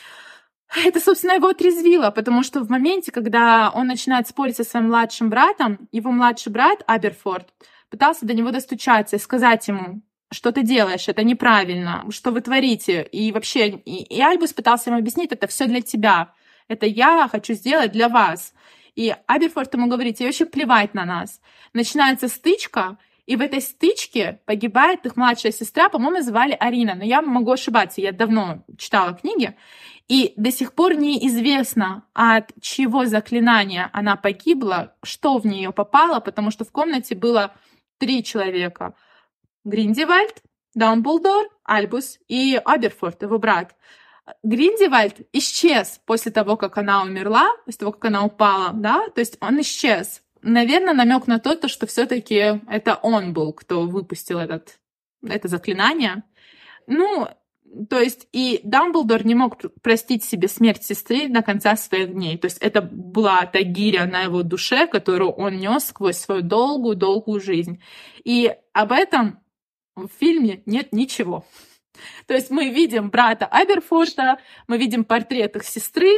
[SPEAKER 2] это, собственно, его отрезвило, потому что в моменте, когда он начинает спорить со своим младшим братом, его младший брат Аберфорд пытался до него достучаться и сказать ему, что ты делаешь, это неправильно, что вы творите. И вообще, и, и Альбус пытался ему объяснить, это все для тебя, это я хочу сделать для вас. И Аберфорд ему говорит, тебе вообще плевать на нас. Начинается стычка, и в этой стычке погибает их младшая сестра, по-моему, звали Арина, но я могу ошибаться, я давно читала книги. И до сих пор неизвестно, от чего заклинания она погибла, что в нее попало, потому что в комнате было три человека. Гриндивальд, Дамблдор, Альбус и Аберфорд, его брат. Гриндивальд исчез после того, как она умерла, после того, как она упала, да, то есть он исчез наверное, намек на то, то что все-таки это он был, кто выпустил этот, это заклинание. Ну, то есть и Дамблдор не мог простить себе смерть сестры до конца своих дней. То есть это была та гиря на его душе, которую он нес сквозь свою долгую-долгую жизнь. И об этом в фильме нет ничего. То есть мы видим брата Аберфорта, мы видим портрет их сестры,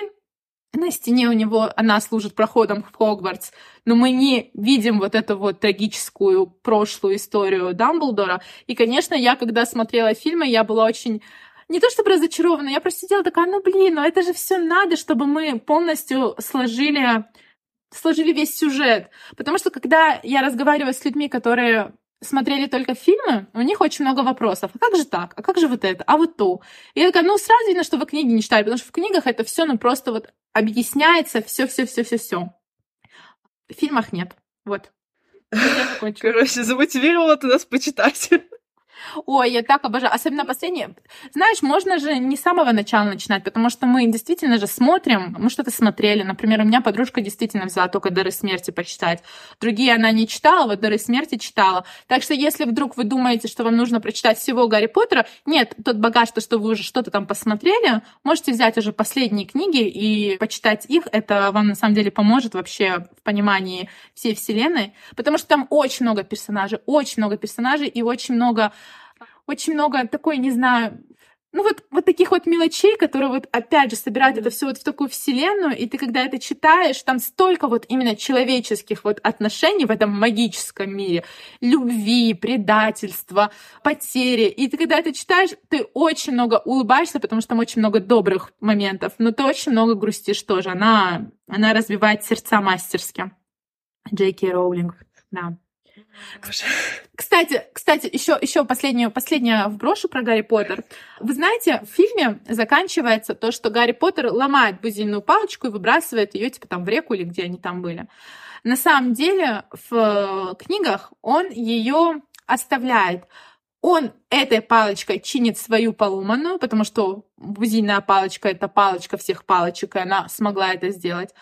[SPEAKER 2] на стене у него она служит проходом в Хогвартс, но мы не видим вот эту вот трагическую прошлую историю Дамблдора. И, конечно, я, когда смотрела фильмы, я была очень не то чтобы разочарована, я просто сидела такая, ну блин, ну это же все надо, чтобы мы полностью сложили сложили весь сюжет. Потому что когда я разговариваю с людьми, которые смотрели только фильмы, у них очень много вопросов. А как же так? А как же вот это? А вот то? И я такая, ну, сразу видно, что вы книги не читали, потому что в книгах это все, ну, просто вот объясняется все, все, все, все, все. В фильмах нет. Вот.
[SPEAKER 3] Короче, замотивировала ты нас почитать. (laughs)
[SPEAKER 2] Ой, я так обожаю. Особенно последние. Знаешь, можно же не с самого начала начинать, потому что мы действительно же смотрим, мы что-то смотрели. Например, у меня подружка действительно взяла только «Дары смерти» почитать. Другие она не читала, вот «Дары смерти» читала. Так что если вдруг вы думаете, что вам нужно прочитать всего Гарри Поттера, нет, тот багаж, то, что вы уже что-то там посмотрели, можете взять уже последние книги и почитать их. Это вам на самом деле поможет вообще в понимании всей вселенной, потому что там очень много персонажей, очень много персонажей и очень много очень много такой, не знаю, ну вот, вот таких вот мелочей, которые вот опять же собирают это все вот в такую вселенную, и ты когда это читаешь, там столько вот именно человеческих вот отношений в этом магическом мире, любви, предательства, потери, и ты когда это читаешь, ты очень много улыбаешься, потому что там очень много добрых моментов, но ты очень много грустишь тоже, она, она развивает сердца мастерски. Джейки Роулинг, да. Кстати, кстати, еще, еще последнее, последнее вброшу про Гарри Поттер. Вы знаете, в фильме заканчивается то, что Гарри Поттер ломает бузинную палочку и выбрасывает ее типа там в реку или где они там были. На самом деле в книгах он ее оставляет. Он этой палочкой чинит свою поломанную, потому что бузинная палочка — это палочка всех палочек, и она смогла это сделать.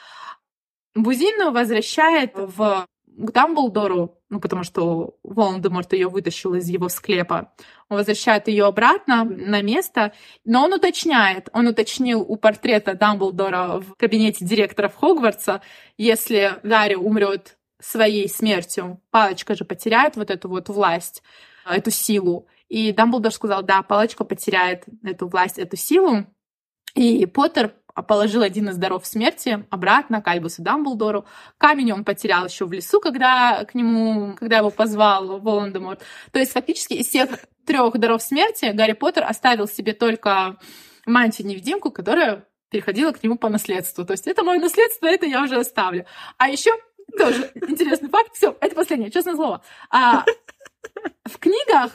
[SPEAKER 2] Бузинную возвращает в к Дамблдору, ну, потому что Волан-де-Морт ее вытащил из его склепа. Он возвращает ее обратно на место, но он уточняет, он уточнил у портрета Дамблдора в кабинете директоров Хогвартса, если Гарри умрет своей смертью, палочка же потеряет вот эту вот власть, эту силу. И Дамблдор сказал, да, палочка потеряет эту власть, эту силу. И Поттер положил один из даров смерти обратно к Альбусу Дамблдору. Камень он потерял еще в лесу, когда к нему, когда его позвал Волан-де-Морт. То есть фактически из всех трех даров смерти Гарри Поттер оставил себе только мантию-невидимку, которая переходила к нему по наследству. То есть это мое наследство, это я уже оставлю. А еще тоже интересный факт. Все, это последнее, честное слово. А, в книгах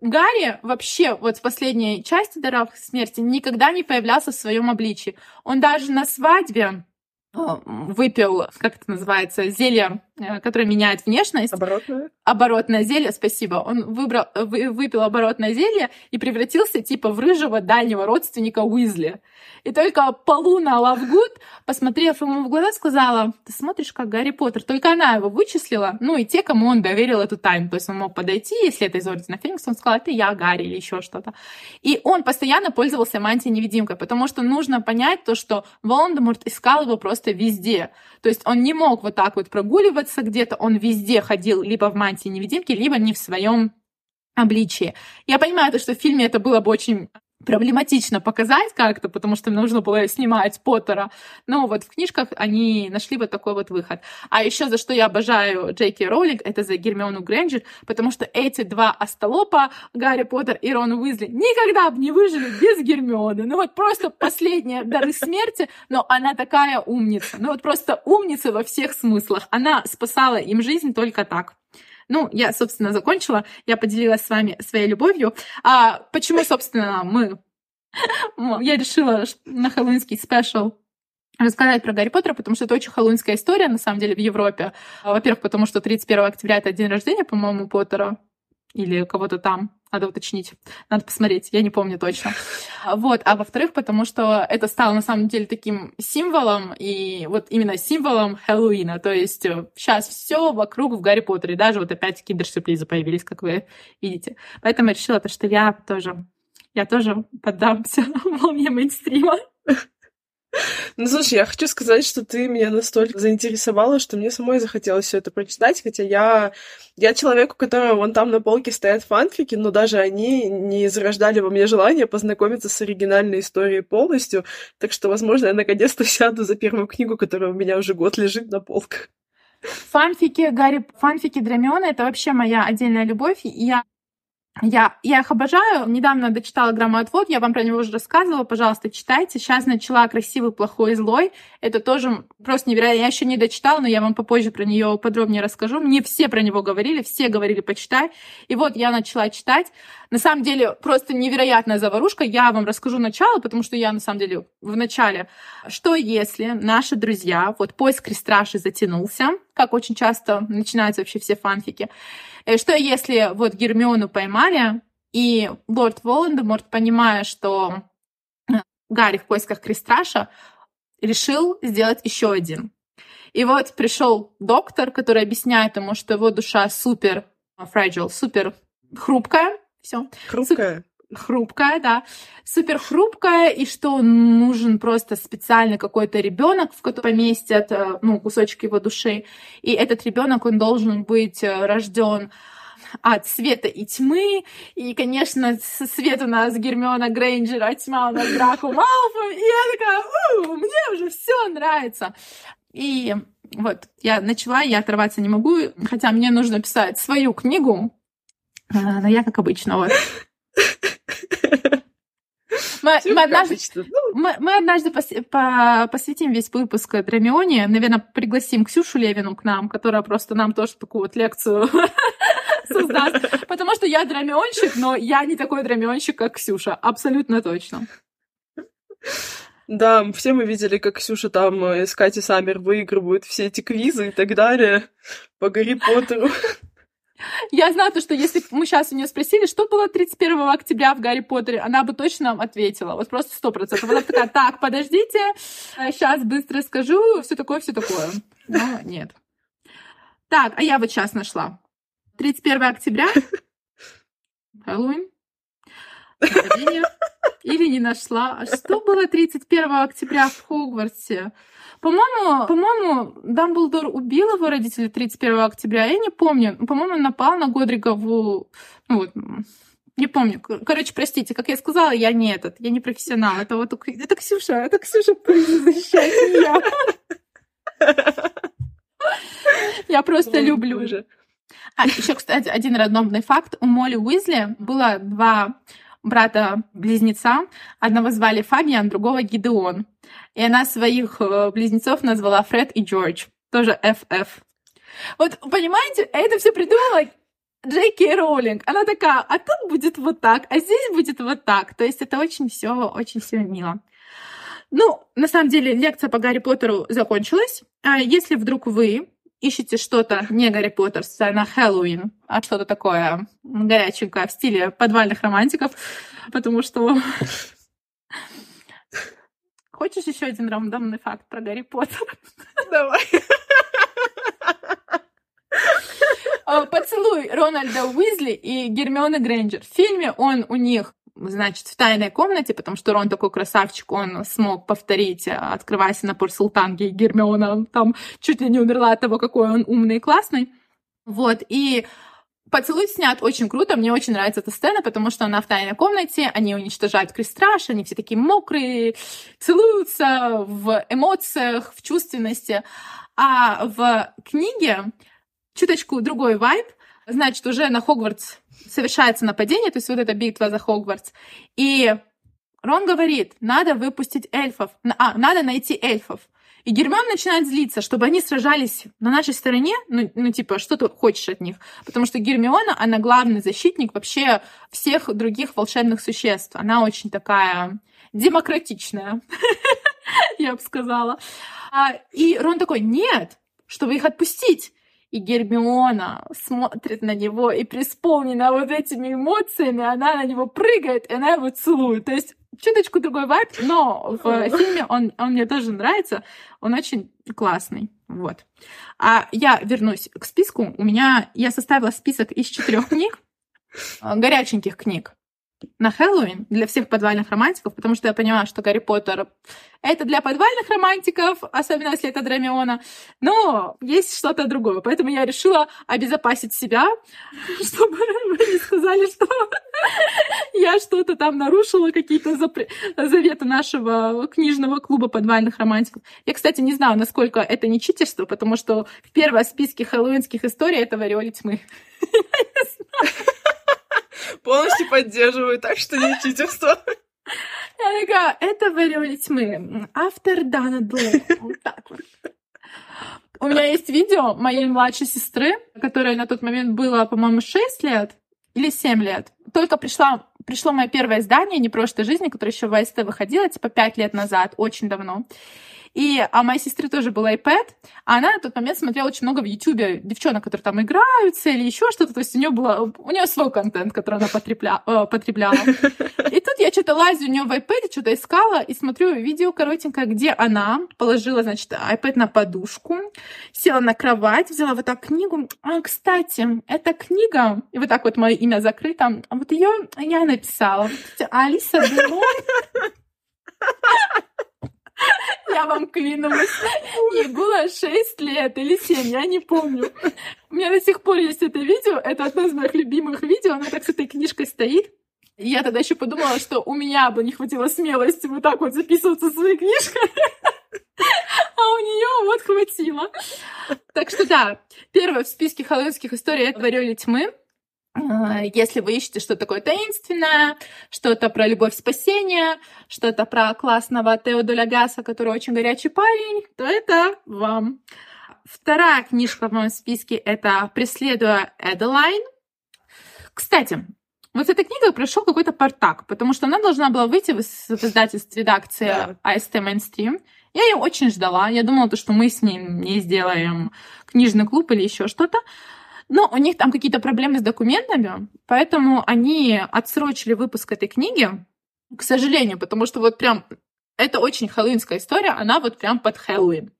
[SPEAKER 2] Гарри вообще вот в последней части «Даров смерти» никогда не появлялся в своем обличии. Он даже на свадьбе Э, выпил, как это называется, зелье, э, которое меняет внешность.
[SPEAKER 3] Оборотное?
[SPEAKER 2] Оборотное зелье, спасибо. Он выбрал, вы, выпил оборотное зелье и превратился типа в рыжего дальнего родственника Уизли. И только Полуна Лавгуд, посмотрев ему в глаза, сказала, ты смотришь, как Гарри Поттер. Только она его вычислила, ну и те, кому он доверил эту тайну. То есть он мог подойти, если это из Ордена Феникса, он сказал, это я, Гарри, или еще что-то. И он постоянно пользовался мантией-невидимкой, потому что нужно понять то, что Волан-де-Морт искал его просто просто везде. То есть он не мог вот так вот прогуливаться где-то, он везде ходил либо в мантии невидимки, либо не в своем обличии. Я понимаю, то, что в фильме это было бы очень проблематично показать как-то, потому что нужно было снимать Поттера. Но вот в книжках они нашли вот такой вот выход. А еще за что я обожаю Джейки Роулинг, это за Гермиону Грэнджер, потому что эти два остолопа, Гарри Поттер и Рон Уизли, никогда бы не выжили без Гермионы. Ну вот просто последняя дары смерти, но она такая умница. Ну вот просто умница во всех смыслах. Она спасала им жизнь только так. Ну, я, собственно, закончила. Я поделилась с вами своей любовью. А почему, собственно, мы... (laughs) Я решила на хэллоуинский спешл рассказать про Гарри Поттера, потому что это очень хэллоуинская история, на самом деле, в Европе. Во-первых, потому что 31 октября — это день рождения, по-моему, Поттера или кого-то там. Надо уточнить. Надо посмотреть, я не помню точно. Вот. А во-вторых, потому что это стало на самом деле таким символом, и вот именно символом Хэллоуина. То есть сейчас э, все вокруг в Гарри Поттере. Даже вот опять киндер-сюрпризы появились, как вы видите. Поэтому я решила, то, что я тоже, я тоже поддамся (laughs) волне мейнстрима.
[SPEAKER 3] Ну, слушай, я хочу сказать, что ты меня настолько заинтересовала, что мне самой захотелось все это прочитать, хотя я, я человек, у которого вон там на полке стоят фанфики, но даже они не зарождали во мне желание познакомиться с оригинальной историей полностью, так что, возможно, я наконец-то сяду за первую книгу, которая у меня уже год лежит на полках.
[SPEAKER 2] Фанфики Гарри, фанфики Драмиона — это вообще моя отдельная любовь, я я, я их обожаю. Недавно дочитала громоотвод, я вам про него уже рассказывала. Пожалуйста, читайте. Сейчас начала красивый, плохой, злой. Это тоже просто невероятно. Я еще не дочитала, но я вам попозже про нее подробнее расскажу. Мне все про него говорили, все говорили, почитай. И вот я начала читать. На самом деле, просто невероятная заварушка. Я вам расскажу начало, потому что я, на самом деле, в начале. Что если наши друзья, вот поиск Крестраши затянулся, как очень часто начинаются вообще все фанфики, что если вот Гермиону поймали, и лорд Волан-де-Морт, понимая, что э, Гарри в поисках Крестраша, решил сделать еще один. И вот пришел доктор, который объясняет ему, что его душа супер fragile, супер хрупкая. Все.
[SPEAKER 3] Хрупкая.
[SPEAKER 2] Хрупкая, да. Супер хрупкая, и что нужен просто специальный какой-то ребенок, в который поместят э, ну, кусочек его души. И этот ребенок, он должен быть э, рожден от света и тьмы. И, конечно, свет у нас Гермиона Грейнджер, а тьма у нас Драко Малфой. И я такая, мне уже все нравится. И вот я начала, я оторваться не могу, хотя мне нужно писать свою книгу, а, но я как обычно вот. Мы, мы, однажды, ну. мы, мы однажды пос, по, посвятим весь выпуск Драмионе. Наверное, пригласим Ксюшу Левину к нам, которая просто нам тоже такую вот лекцию (laughs) создаст. Потому что я драмионщик, но я не такой драмионщик, как Ксюша. Абсолютно точно.
[SPEAKER 3] Да, все мы видели, как Ксюша там э, с Катей Саммер выигрывают все эти квизы и так далее по Гарри Поттеру.
[SPEAKER 2] Я знаю то, что если бы мы сейчас у нее спросили, что было 31 октября в Гарри Поттере, она бы точно нам ответила. Вот просто сто процентов. Она такая, так, подождите, сейчас быстро скажу, все такое, все такое. Но нет. Так, а я вот сейчас нашла. 31 октября. Хэллоуин. Или не нашла. А что было 31 октября в Хогвартсе? По-моему, по-моему, Дамблдор убил его родителей 31 октября. Я не помню. По-моему, напал на Годригову. Ну, вот, Не помню. Короче, простите, как я сказала, я не этот, я не профессионал. Это вот это Ксюша, это Ксюша защищает меня. Я просто люблю. А, еще, кстати, один рандомный факт. У Молли Уизли было два брата-близнеца. Одного звали Фабиан, другого Гидеон. И она своих э, близнецов назвала Фред и Джордж. Тоже FF. Вот, понимаете, это все придумала Джей Кей Роулинг. Она такая, а тут будет вот так, а здесь будет вот так. То есть это очень все, очень все мило. Ну, на самом деле, лекция по Гарри Поттеру закончилась. А если вдруг вы ищете что-то не Гарри Поттер на Хэллоуин, а что-то такое горяченькое в стиле подвальных романтиков, потому что... (laughs) Хочешь еще один рандомный факт про Гарри Поттера? (laughs)
[SPEAKER 3] Давай.
[SPEAKER 2] А, поцелуй Рональда Уизли и Гермионы Грейнджер. В фильме он у них значит, в тайной комнате, потому что Рон такой красавчик, он смог повторить, открываясь на Порсултанге, и Гермиона там чуть ли не умерла от того, какой он умный и классный. Вот, и Поцелуй снят очень круто, мне очень нравится эта сцена, потому что она в тайной комнате, они уничтожают крестраж, они все такие мокрые, целуются в эмоциях, в чувственности. А в книге чуточку другой вайб, значит, уже на Хогвартс совершается нападение, то есть вот эта битва за Хогвартс. И Рон говорит, надо выпустить эльфов, а, надо найти эльфов. И Гермион начинает злиться, чтобы они сражались на нашей стороне, ну, ну, типа, что ты хочешь от них? Потому что Гермиона, она главный защитник вообще всех других волшебных существ. Она очень такая демократичная, (laughs) я бы сказала. А, и Рон такой, нет, чтобы их отпустить. И Гермиона смотрит на него, и преисполнена вот этими эмоциями, она на него прыгает, и она его целует. То есть чуточку другой вайб, но в фильме он, он мне тоже нравится, он очень классный. Вот. А я вернусь к списку. У меня я составила список из четырех книг, горяченьких книг на Хэллоуин для всех подвальных романтиков, потому что я понимаю, что Гарри Поттер это для подвальных романтиков, особенно если это Драмиона, но есть что-то другое. Поэтому я решила обезопасить себя, (laughs) чтобы вы не сказали, что (laughs) я что-то там нарушила, какие-то заветы нашего книжного клуба подвальных романтиков. Я, кстати, не знаю, насколько это не читерство, потому что в первом списке хэллоуинских историй это «Вариоли тьмы». (laughs)
[SPEAKER 3] Полностью поддерживаю, так что не читерство.
[SPEAKER 2] Я такая, это «Вариоли тьмы». Автор Дана Блэк. Вот так вот. У меня есть видео моей младшей сестры, которая на тот момент было, по-моему, 6 лет или 7 лет. Только пришла, пришло мое первое издание «Не прошлой жизни», которое еще в АСТ выходило, типа 5 лет назад, очень давно. И, а моей сестры тоже был iPad, а она на тот момент смотрела очень много в YouTube девчонок, которые там играются или еще что-то. То есть у нее было, у нее свой контент, который она потребля, э, потребляла. (laughs) И тут я что-то лазю у нее в iPad, что-то искала и смотрю видео коротенькое, где она положила, значит, iPad на подушку, села на кровать, взяла вот так книгу. А, кстати, эта книга, и вот так вот мое имя закрыто, а вот ее я написала. Алиса Делон. (laughs) Я вам клянусь. Ей было 6 лет или 7, я не помню. У меня до сих пор есть это видео. Это одно из моих любимых видео. Она так с этой книжкой стоит. И я тогда еще подумала, что у меня бы не хватило смелости вот так вот записываться своей книжкой. А у нее вот хватило. Так что да, первое в списке хэллоуинских историй — это «Варёли тьмы». А, если вы ищете что-то такое таинственное, что-то про любовь спасения, что-то про классного Теодоля Гаса, который очень горячий парень, то это вам. Вторая книжка в моем списке — это «Преследуя Эделайн». Кстати, вот с этой книгой прошел какой-то портак, потому что она должна была выйти в издательстве редакции да. АСТ Mainstream. Я ее очень ждала. Я думала, что мы с ней не сделаем книжный клуб или еще что-то. Но у них там какие-то проблемы с документами, поэтому они отсрочили выпуск этой книги, к сожалению, потому что вот прям это очень хэллоуинская история, она вот прям под Хэллоуин.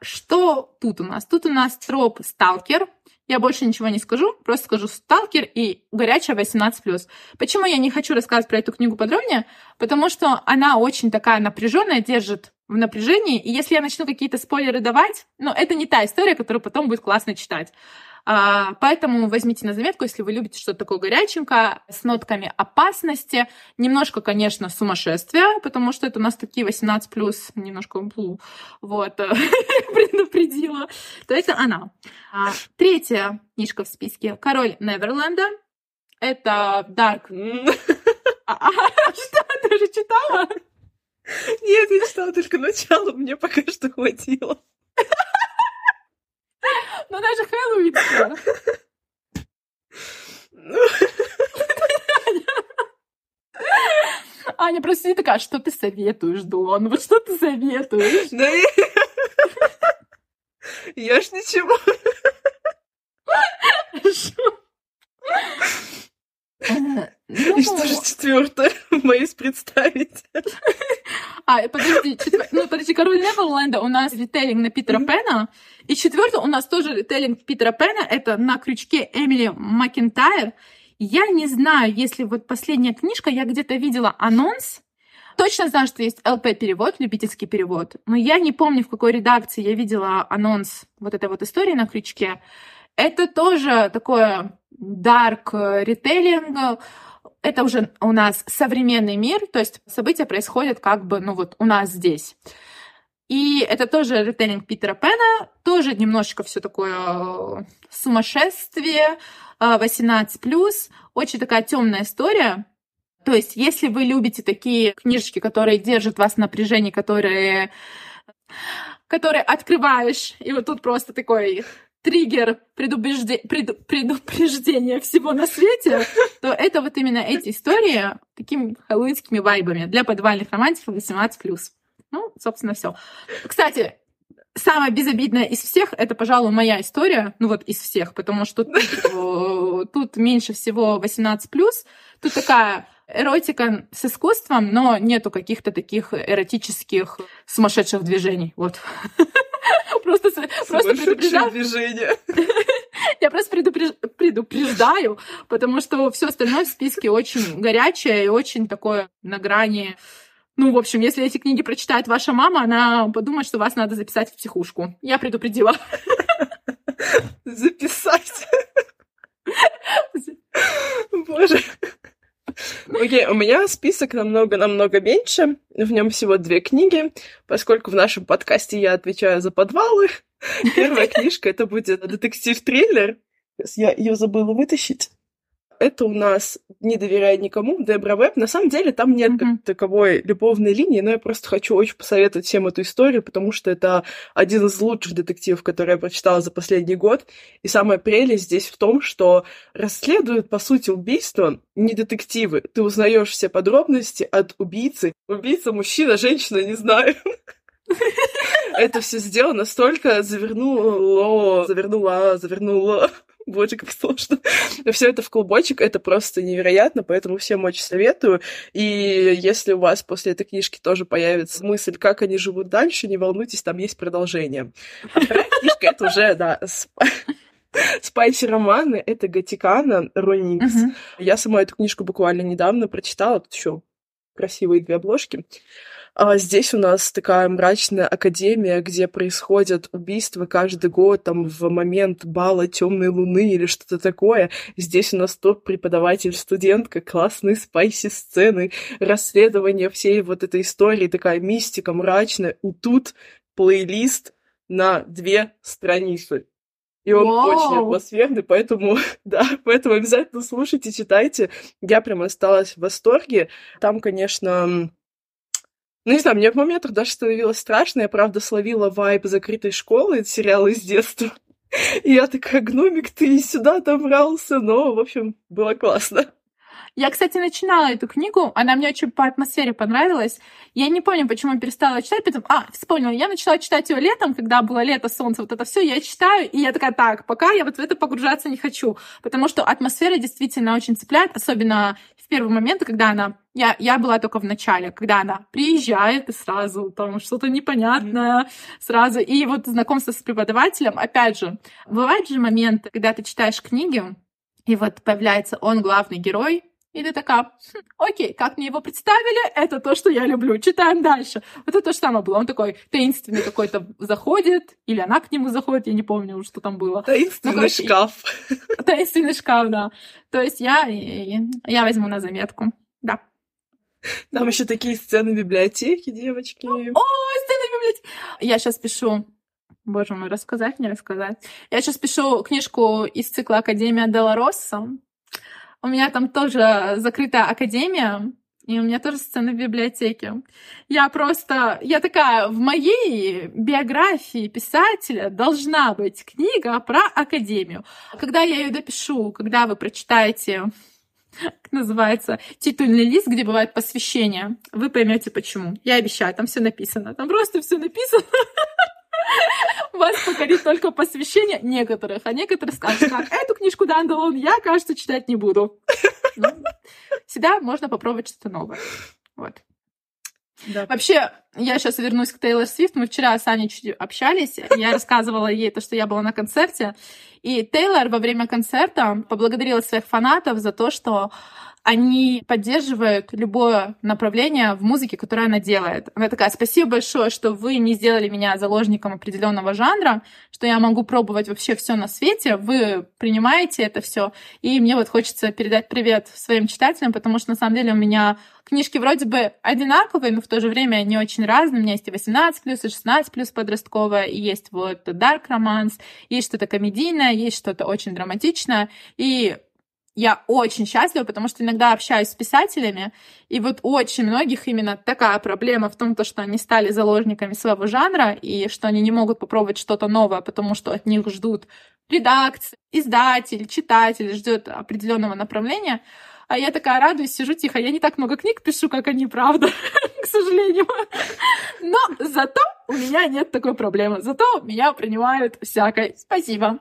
[SPEAKER 2] Что тут у нас? Тут у нас троп «Сталкер». Я больше ничего не скажу, просто скажу «Сталкер» и «Горячая 18+.» Почему я не хочу рассказывать про эту книгу подробнее? Потому что она очень такая напряженная, держит в напряжении, и если я начну какие-то спойлеры давать, ну, это не та история, которую потом будет классно читать. А, поэтому возьмите на заметку, если вы любите что-то такое горяченькое, с нотками опасности, немножко, конечно, сумасшествия, потому что это у нас такие 18 плюс, немножко блу, вот, (laughs) предупредила, то это она. А, третья книжка в списке «Король Неверленда». Это Dark... (laughs) А, что, ты уже читала?
[SPEAKER 3] Нет, я читала только начало, мне пока что хватило. (laughs)
[SPEAKER 2] Ну, даже Хэллоуин. Аня просто не такая, что ты советуешь, Дон? Вот что ты советуешь?
[SPEAKER 3] Да я ж ничего.
[SPEAKER 2] Хорошо. (laughs)
[SPEAKER 3] И что же четвертое (laughs) боюсь представить? (laughs)
[SPEAKER 2] А, подожди, ну подожди, король Неверленда у нас ритейлинг на Питера. Пэна. И четвертое у нас тоже ритейлинг Питера Пэна. Это на крючке Эмили Макентайр. Я не знаю, если вот последняя книжка, я где-то видела анонс, Точно знаю, что есть ЛП-перевод, любительский перевод, но я не помню, в какой редакции я видела анонс вот этой вот истории на крючке. Это тоже такое dark ритейлинг, это уже у нас современный мир, то есть события происходят как бы, ну вот у нас здесь. И это тоже ритейлинг Питера Пэна, тоже немножечко все такое э, сумасшествие, 18+, э, очень такая темная история. То есть, если вы любите такие книжечки, которые держат вас в напряжении, которые, которые открываешь, и вот тут просто такой триггер предупрежде... преду... предупреждения всего на свете, то это вот именно эти истории такими хэллоуинскими вайбами для подвальных романтиков 18+. Ну, собственно, все. Кстати, самая безобидная из всех это, пожалуй, моя история. Ну вот из всех, потому что тут меньше всего 18+. Тут такая эротика с искусством, но нету каких-то таких эротических сумасшедших движений. Вот. (laughs) Просто, просто предупреждаю.
[SPEAKER 3] движение. (laughs)
[SPEAKER 2] Я просто предупреждаю, потому что все остальное в списке очень горячее и очень такое на грани. Ну, в общем, если эти книги прочитает ваша мама, она подумает, что вас надо записать в психушку. Я предупредила. (laughs)
[SPEAKER 3] Записать. Боже. Окей, у меня список намного-намного меньше. В нем всего две книги, поскольку в нашем подкасте я отвечаю за подвалы. Первая книжка это будет детектив-триллер. Я ее забыла вытащить это у нас «Не доверяй никому», Дебра Веб. На самом деле там нет mm-hmm. таковой любовной линии, но я просто хочу очень посоветовать всем эту историю, потому что это один из лучших детективов, который я прочитала за последний год. И самая прелесть здесь в том, что расследуют, по сути, убийство не детективы. Ты узнаешь все подробности от убийцы. Убийца мужчина, женщина, не знаю. (laughs) Это все сделано настолько завернуло, завернула, завернула Боже, как сложно. Все это в клубочек, это просто невероятно, поэтому всем очень советую. И если у вас после этой книжки тоже появится мысль, как они живут дальше, не волнуйтесь, там есть продолжение. А вторая книжка — это уже, да, Спайси романы — это Гатикана Роникс. Я сама эту книжку буквально недавно прочитала, тут еще красивые две обложки. А здесь у нас такая мрачная академия, где происходят убийства каждый год, там, в момент бала темной луны или что-то такое. Здесь у нас топ-преподаватель, студентка, классные спайси-сцены, расследование всей вот этой истории, такая мистика мрачная. И тут плейлист на две страницы. И он Вау. очень атмосферный, поэтому, (laughs) да, поэтому обязательно слушайте, читайте. Я прям осталась в восторге. Там, конечно, ну, не знаю, мне в моментах даже становилось страшно. Я, правда, словила вайб закрытой школы, сериала из детства. (laughs) И я такая, гномик, ты сюда добрался. Но, в общем, было классно.
[SPEAKER 2] Я, кстати, начинала эту книгу, она мне очень по атмосфере понравилась. Я не помню, почему я перестала читать, потом... А, вспомнила, я начала читать ее летом, когда было лето, солнце, вот это все, я читаю, и я такая, так, пока я вот в это погружаться не хочу, потому что атмосфера действительно очень цепляет, особенно в первый момент, когда она я, я была только в начале, когда она приезжает и сразу там что-то непонятное, сразу. И вот знакомство с преподавателем, опять же, бывают же моменты, когда ты читаешь книги, и вот появляется он главный герой, И ты такая, хм, окей, как мне его представили, это то, что я люблю. Читаем дальше. Вот это то же самое было. Он такой таинственный какой-то заходит, или она к нему заходит, я не помню, что там было.
[SPEAKER 3] Таинственный ну, короче, шкаф. (laughs)
[SPEAKER 2] Таинственный шкаф, да. То есть я, я возьму на заметку. Да.
[SPEAKER 3] Там еще такие сцены библиотеки, девочки. О,
[SPEAKER 2] сцены библиотеки. Я сейчас пишу Боже мой, рассказать, не рассказать. Я сейчас пишу книжку из цикла Академия Делароса. У меня там тоже закрытая академия, и у меня тоже сцены в библиотеке. Я просто... Я такая, в моей биографии писателя должна быть книга про академию. Когда я ее допишу, когда вы прочитаете как называется, титульный лист, где бывает посвящение. Вы поймете почему. Я обещаю, там все написано. Там просто все написано. (laughs) (laughs) Вас покорит только посвящение некоторых, а некоторые скажут, как эту книжку Дандалон я, кажется, читать не буду. Ну, всегда можно попробовать что-то новое. Вот. Да. Вообще, я сейчас вернусь к Тейлор Свифт. Мы вчера с Аней чуть общались. Я рассказывала ей то, что я была на концерте. И Тейлор во время концерта поблагодарила своих фанатов за то, что они поддерживают любое направление в музыке, которое она делает. Она такая, спасибо большое, что вы не сделали меня заложником определенного жанра, что я могу пробовать вообще все на свете, вы принимаете это все. И мне вот хочется передать привет своим читателям, потому что на самом деле у меня книжки вроде бы одинаковые, но в то же время не очень разные. У меня есть и 18 плюс, и 16 плюс подростковая, и есть вот dark романс, есть что-то комедийное, есть что-то очень драматичное. И я очень счастлива, потому что иногда общаюсь с писателями, и вот очень многих именно такая проблема в том, то, что они стали заложниками своего жанра, и что они не могут попробовать что-то новое, потому что от них ждут редакция, издатель, читатель, ждет определенного направления. А я такая радуюсь, сижу тихо. Я не так много книг пишу, как они, правда, (laughs) к сожалению. Но зато у меня нет такой проблемы. Зато меня принимают всякой. Спасибо.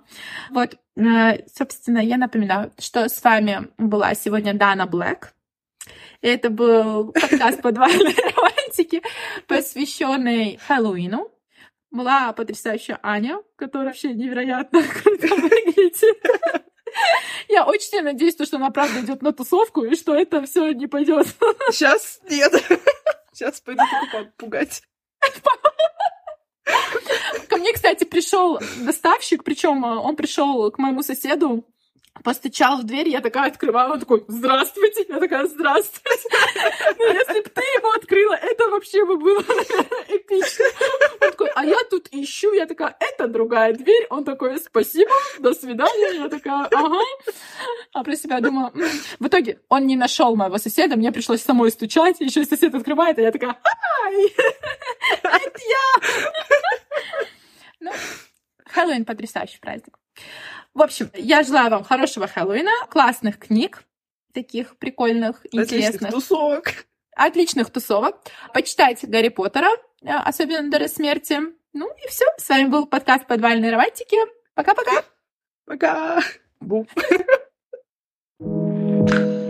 [SPEAKER 2] Вот, э, собственно, я напоминаю, что с вами была сегодня Дана Блэк. Это был подкаст подвальной романтики, посвященный Хэллоуину. Была потрясающая Аня, которая вообще невероятно круто выглядит. Я очень сильно надеюсь, что она правда идет на тусовку, и что это все не пойдет.
[SPEAKER 3] Сейчас нет. Сейчас пойду пугать.
[SPEAKER 2] Ко мне, кстати, пришел доставщик, причем э, он пришел к моему соседу, постучал в дверь, я такая открываю, он такой, здравствуйте, я такая, здравствуйте. Ну, если бы ты ему открыла, это вообще бы было (laughs) эпично. Он такой, а я тут ищу, я такая, это другая дверь. Он такой, спасибо, до свидания. Я такая, ага. А про себя думаю, в итоге он не нашел моего соседа, мне пришлось самой стучать, еще и сосед открывает, а я такая, ай, (laughs) это я. Ну, Хэллоуин потрясающий праздник. В общем, я желаю вам хорошего Хэллоуина, классных книг, таких прикольных, интересных.
[SPEAKER 3] Отличных тусовок.
[SPEAKER 2] Отличных тусовок. Почитайте Гарри Поттера, э, особенно до смерти. Ну и все. С вами был подкаст «Подвальные романтики». Пока-пока.
[SPEAKER 3] Пока. Пока. (laughs)